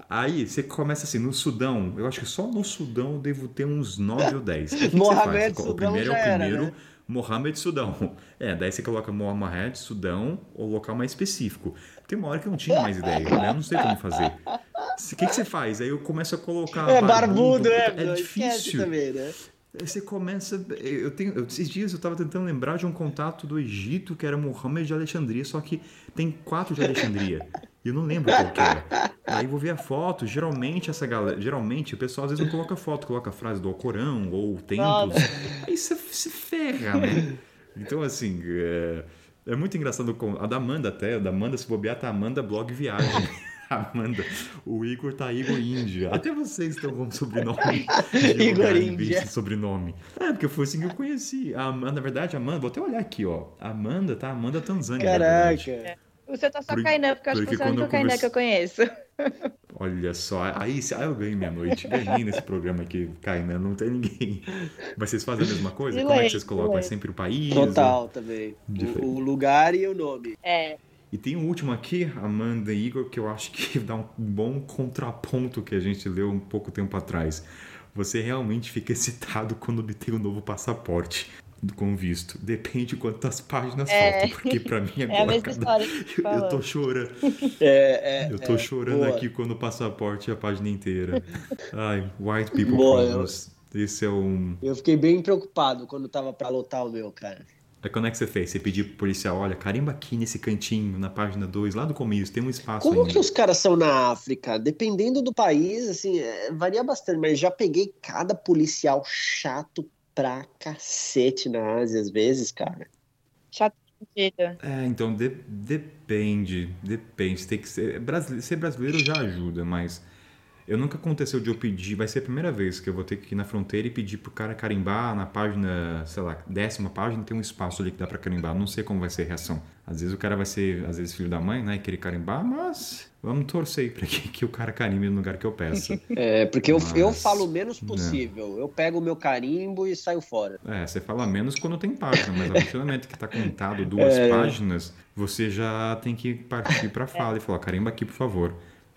Aí você começa assim, no Sudão, eu acho que só no Sudão eu devo ter uns 9 ou 10. O que que você Mohamed faz? O Sudão primeiro é o primeiro, né? Mohamed Sudão. É, daí você coloca Mohamed Sudão ou local mais específico. Tem uma hora que eu não tinha mais ideia, né? Eu não sei como fazer. O que, que você faz? Aí eu começo a colocar. É barbudo, é, É esquece difícil. também, né? Aí você começa. Eu tenho, esses dias eu tava tentando lembrar de um contato do Egito que era Mohammed de Alexandria, só que tem quatro de Alexandria. E eu não lembro qual que era. Aí vou ver a foto. Geralmente essa galera. Geralmente o pessoal às vezes não coloca foto, coloca a frase do Alcorão ou templos. Aí você se ferra, né? Então, assim. É, é muito engraçado. com- A da Amanda até, a da Amanda, se bobear, tá Amanda Blog Viagem. Amanda, o Igor tá Igor Índia. Até vocês estão com sobrenome. Igor Índia. sobrenome. É, porque foi assim que eu conheci. A Amanda, na verdade, a Amanda, vou até olhar aqui, ó. A Amanda, tá? Amanda Tanzânia. Caraca. O seu tá só Por- Kainan, porque eu acho que você é o único Kainan converse- que eu conheço. Olha só, aí, aí eu ganhei minha noite. Ganhei nesse programa aqui, Kainan, não tem ninguém. Mas vocês fazem a mesma coisa? Como é que vocês colocam? É sempre o país? Total também. Diferente. O, o lugar e o nome. É. E tem um último aqui, Amanda e Igor, que eu acho que dá um bom contraponto que a gente leu um pouco tempo atrás. Você realmente fica excitado quando obtém o novo passaporte com visto. Depende de quantas páginas É. faltam, porque pra mim É agora... a mesma cada- história Eu, eu tô chorando. É, é, Eu tô é, chorando boa. aqui quando o passaporte é a página inteira. Ai, white people Boa, eu- problems. Esse é um... Eu fiquei bem preocupado quando tava pra lotar o meu, cara. Aí quando é que você fez? Você pediu pro policial, olha, carimba aqui nesse cantinho, na página 2, lá do começo, tem um espaço Como ainda. que os caras são na África? Dependendo do país, assim, é, varia bastante, mas já peguei cada policial chato pra cacete na Ásia, às vezes, cara. Chato. É, então de- depende, depende. Tem que ser, brasile- ser brasileiro já ajuda, mas eu nunca aconteceu de eu pedir, vai ser a primeira vez que eu vou ter que ir na fronteira e pedir pro cara carimbar na página, sei lá, décima página, tem um espaço ali que dá pra carimbar. Não sei como vai ser a reação. Às vezes o cara vai ser, às vezes, filho da mãe, né, e querer carimbar, mas vamos torcer pra que, que o cara carimbe no lugar que eu peço. É, porque eu, eu Mas, falo o menos né. possível. Eu pego o meu carimbo e saio fora. É, você fala menos quando tem página, mas a partir do momento que tá contado duas É. páginas, você já tem que partir pra fala e falar, carimba aqui, por favor.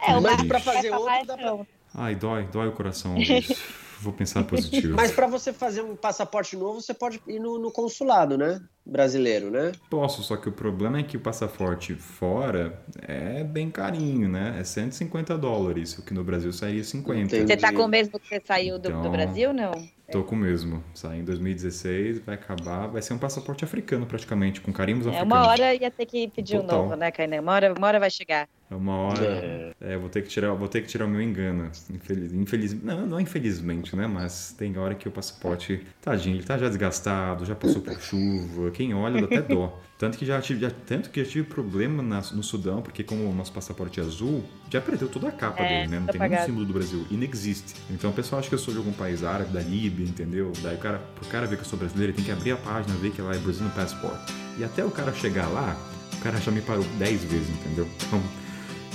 É, o Mas pra fazer outro, dá pra- não. Ai, dói, dói o coração. Vou pensar positivo. Mas pra você fazer um passaporte novo, você pode ir no, no consulado, né? Brasileiro, né? Posso, só que o problema é que o passaporte fora é bem carinho, né? É 150 dólares, o que no Brasil sairia 50. Entendi. Você tá com o mesmo que você saiu do, Então- do Brasil, não? Tô com o mesmo. Sai em 2016, vai acabar, vai ser um passaporte africano praticamente, com carimbos É, africanos. uma hora ia ter que pedir um Total. novo, né, Kainan? Uma hora, uma hora vai chegar. É uma hora. É. É, vou ter que tirar, vou ter que tirar o meu engano. Infeliz, infeliz, não, não infelizmente, né? Mas tem hora que o passaporte, tadinho, ele tá já desgastado, já passou por chuva. Quem olha dá até dó. Tanto que já tive, já- tanto que já tive problema na- no Sudão, porque como o nosso passaporte é azul, já perdeu toda a capa É, dele, né? Não tá tem nenhum apagado. símbolo do Brasil, inexiste. Então o pessoal acha que eu sou de algum país árabe, da Líbia, entendeu? Daí o cara, pro cara ver que eu sou brasileiro, ele tem que abrir a página, ver que lá é Brazilian Passport. E até o cara chegar lá, o cara já me parou 10 vezes, entendeu? Então,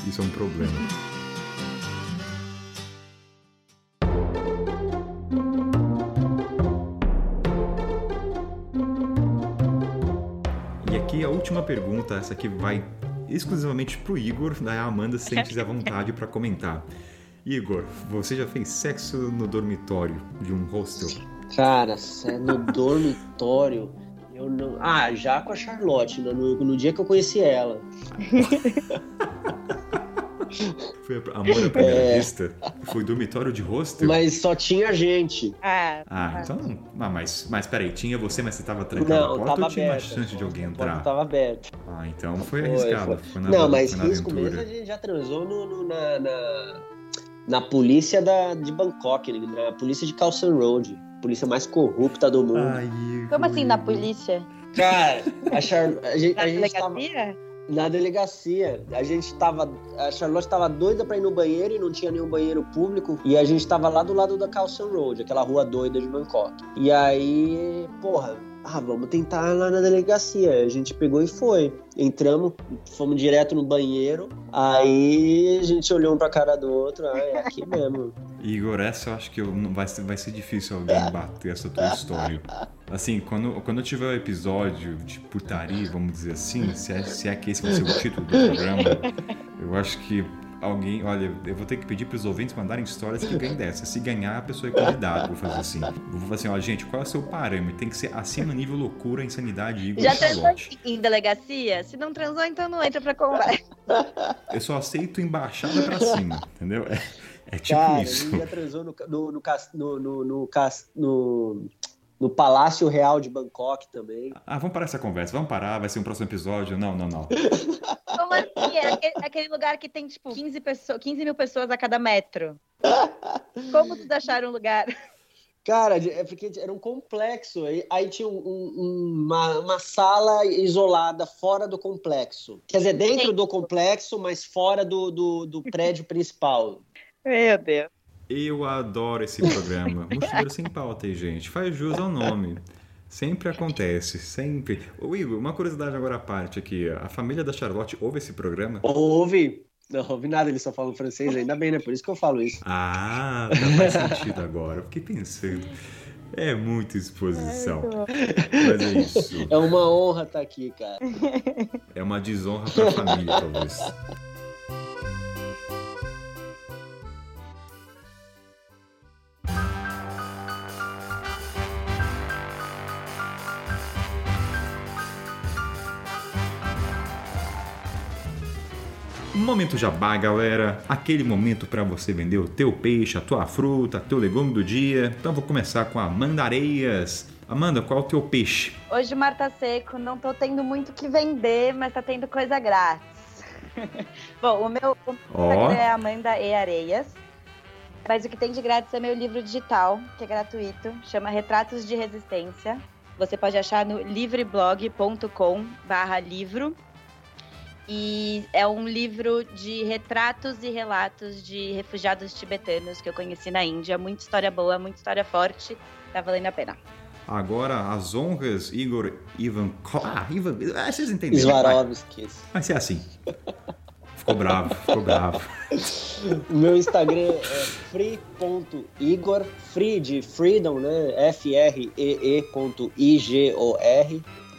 isso é um problema. E aqui a última pergunta, essa aqui vai exclusivamente pro Igor, daí a Amanda sente-se à vontade para comentar. Igor, você já fez sexo no dormitório de um hostel? Cara, é no dormitório. Eu não. Ah, já com a Charlotte, no- no dia que eu conheci ela. Foi amor à primeira vista? Foi dormitório de hostel? Mas só tinha gente. Ah, Ah, então. Ah, mas, mas peraí, tinha você, mas você tava trancado Não, a porta tava ou tinha aberto. mais chance de alguém A porta entrar? tava aberta. Ah, então foi Foi, arriscado. foi. Foi na, Não, mas foi na risco aventura. mesmo a gente já transou no, no- na, na, na polícia da, de Bangkok, né? na polícia de Khalsan Road. Polícia mais corrupta do mundo. Ai, como assim, na polícia? Cara, a, Char... a gente, a gente tava? Na delegacia. A gente tava. A Charlotte tava doida pra ir no banheiro e não tinha nenhum banheiro público. E a gente tava lá do lado da Khalsan Road, aquela rua doida de Bangkok. E aí, porra, ah, vamos tentar lá na delegacia. A gente pegou e foi. Entramos, fomos direto no banheiro. Aí a gente olhou um pra cara do outro. Ah, é aqui mesmo. Igor, essa eu acho que eu, vai, ser, vai ser difícil alguém bater essa tua história. Assim, quando, quando eu tiver o episódio de putaria, vamos dizer assim, se é, se é que esse vai ser o título do programa, eu acho que alguém. Olha, eu vou ter que pedir pros ouvintes mandarem histórias que ganhem dessa. Se ganhar, a pessoa é convidada. Vou fazer assim. Vou fazer assim, ó, gente, qual é o seu parâmetro? Tem que ser acima nível loucura, insanidade, Igor Já transou Charlotte. em delegacia? Se não transou, então não entra pra conversa. Eu só aceito embaixada pra cima, entendeu? É, é tipo Cara, isso. já transou no, no, no, no, no, no, no- no Palácio Real de Bangkok também. Ah, vamos parar essa conversa. Vamos parar, vai ser um próximo episódio. Não, não, não. Como assim? É aquele, aquele lugar que tem, tipo, 15, pessoas, 15 mil pessoas a cada metro. Como vocês acharam o lugar? Cara, é porque era um complexo. Aí, aí tinha um- um- uma, uma sala isolada fora do complexo. Quer dizer, dentro do complexo, mas fora do, do, do prédio principal. Meu Deus. Eu adoro esse programa. Mochileiro sem pauta aí, gente. Faz jus ao nome. Sempre acontece, sempre. Ô Igor, uma curiosidade agora à parte aqui. A família da Charlotte ouve esse programa? Ouve? Não, ouvi nada, eles só falam francês, ainda bem, né? Por isso que eu falo isso. Ah, tá, faz sentido agora. Eu fiquei pensando. É muita exposição. Mas é isso. É uma honra estar aqui, cara. É uma desonra pra família, talvez. Momento jabá, galera. Aquele momento para você vender o teu peixe, a tua fruta, teu legume do dia. Então vou começar com a Amanda Areias. Amanda, qual é o teu peixe? Hoje o mar tá seco, não tô tendo muito o que vender, mas tá tendo coisa grátis. Bom, o meu, o meu. Instagram é Amanda E Areias. Mas o que tem de grátis é meu livro digital, que é gratuito, chama Retratos de Resistência. Você pode achar no livreblog.com barra livro. E é um livro de retratos e relatos de refugiados tibetanos que eu conheci na Índia. Muita história boa, muita história forte. Tá valendo a pena. Agora, as honras, Igor Ivan. Ah, Ivan. Ah, vocês entenderam. Svarovski. vai ser assim. Ficou bravo, ficou bravo. O meu Instagram é free.igor, free de freedom, né? F-R-E-E.I-G-O-R.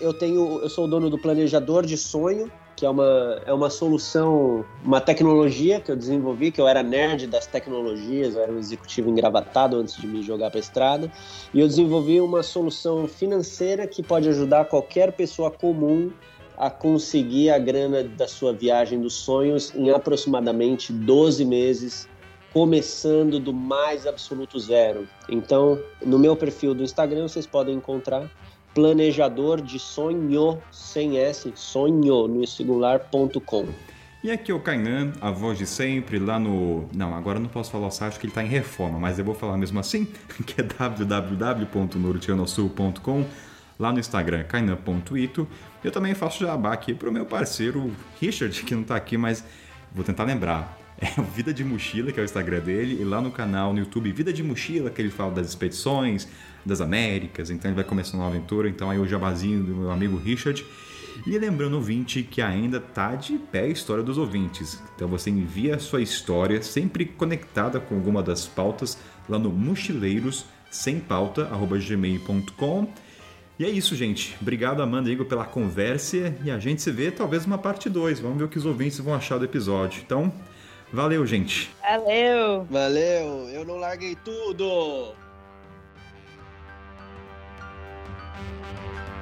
Eu tenho, eu sou o dono do planejador de sonho, que é uma, é uma solução, uma tecnologia que eu desenvolvi, que eu era nerd das tecnologias, eu era um executivo engravatado antes de me jogar para a estrada, e eu desenvolvi uma solução financeira que pode ajudar qualquer pessoa comum a conseguir a grana da sua viagem dos sonhos em aproximadamente 12 meses, começando do mais absoluto zero. Então, no meu perfil do Instagram vocês podem encontrar planejador de sonho sem S, sonho no singular.com. E aqui é o Kainan, a voz de sempre, lá no. Não, agora não posso falar o site que ele está em reforma, mas eu vou falar mesmo assim, que é www.norteanosul.com, lá no Instagram, kainan.ito. Eu também faço jabá aqui pro meu parceiro Richard, que não está aqui, mas vou tentar lembrar. É o Vida de Mochila, que é o Instagram dele, e lá no canal no YouTube Vida de Mochila, que ele fala das expedições, das Américas, então ele vai começar uma aventura, então aí o jabazinho do meu amigo Richard. E lembrando, ouvinte, que ainda tá de pé a história dos ouvintes. Então você envia a sua história, sempre conectada com alguma das pautas, lá no mochileiros sem pauta@gmail.com. E é isso, gente. Obrigado, Amanda e Igor, pela conversa. E a gente se vê talvez numa parte 2. Vamos ver o que os ouvintes vão achar do episódio. Então, valeu, gente. Valeu! Valeu, eu não larguei tudo! Música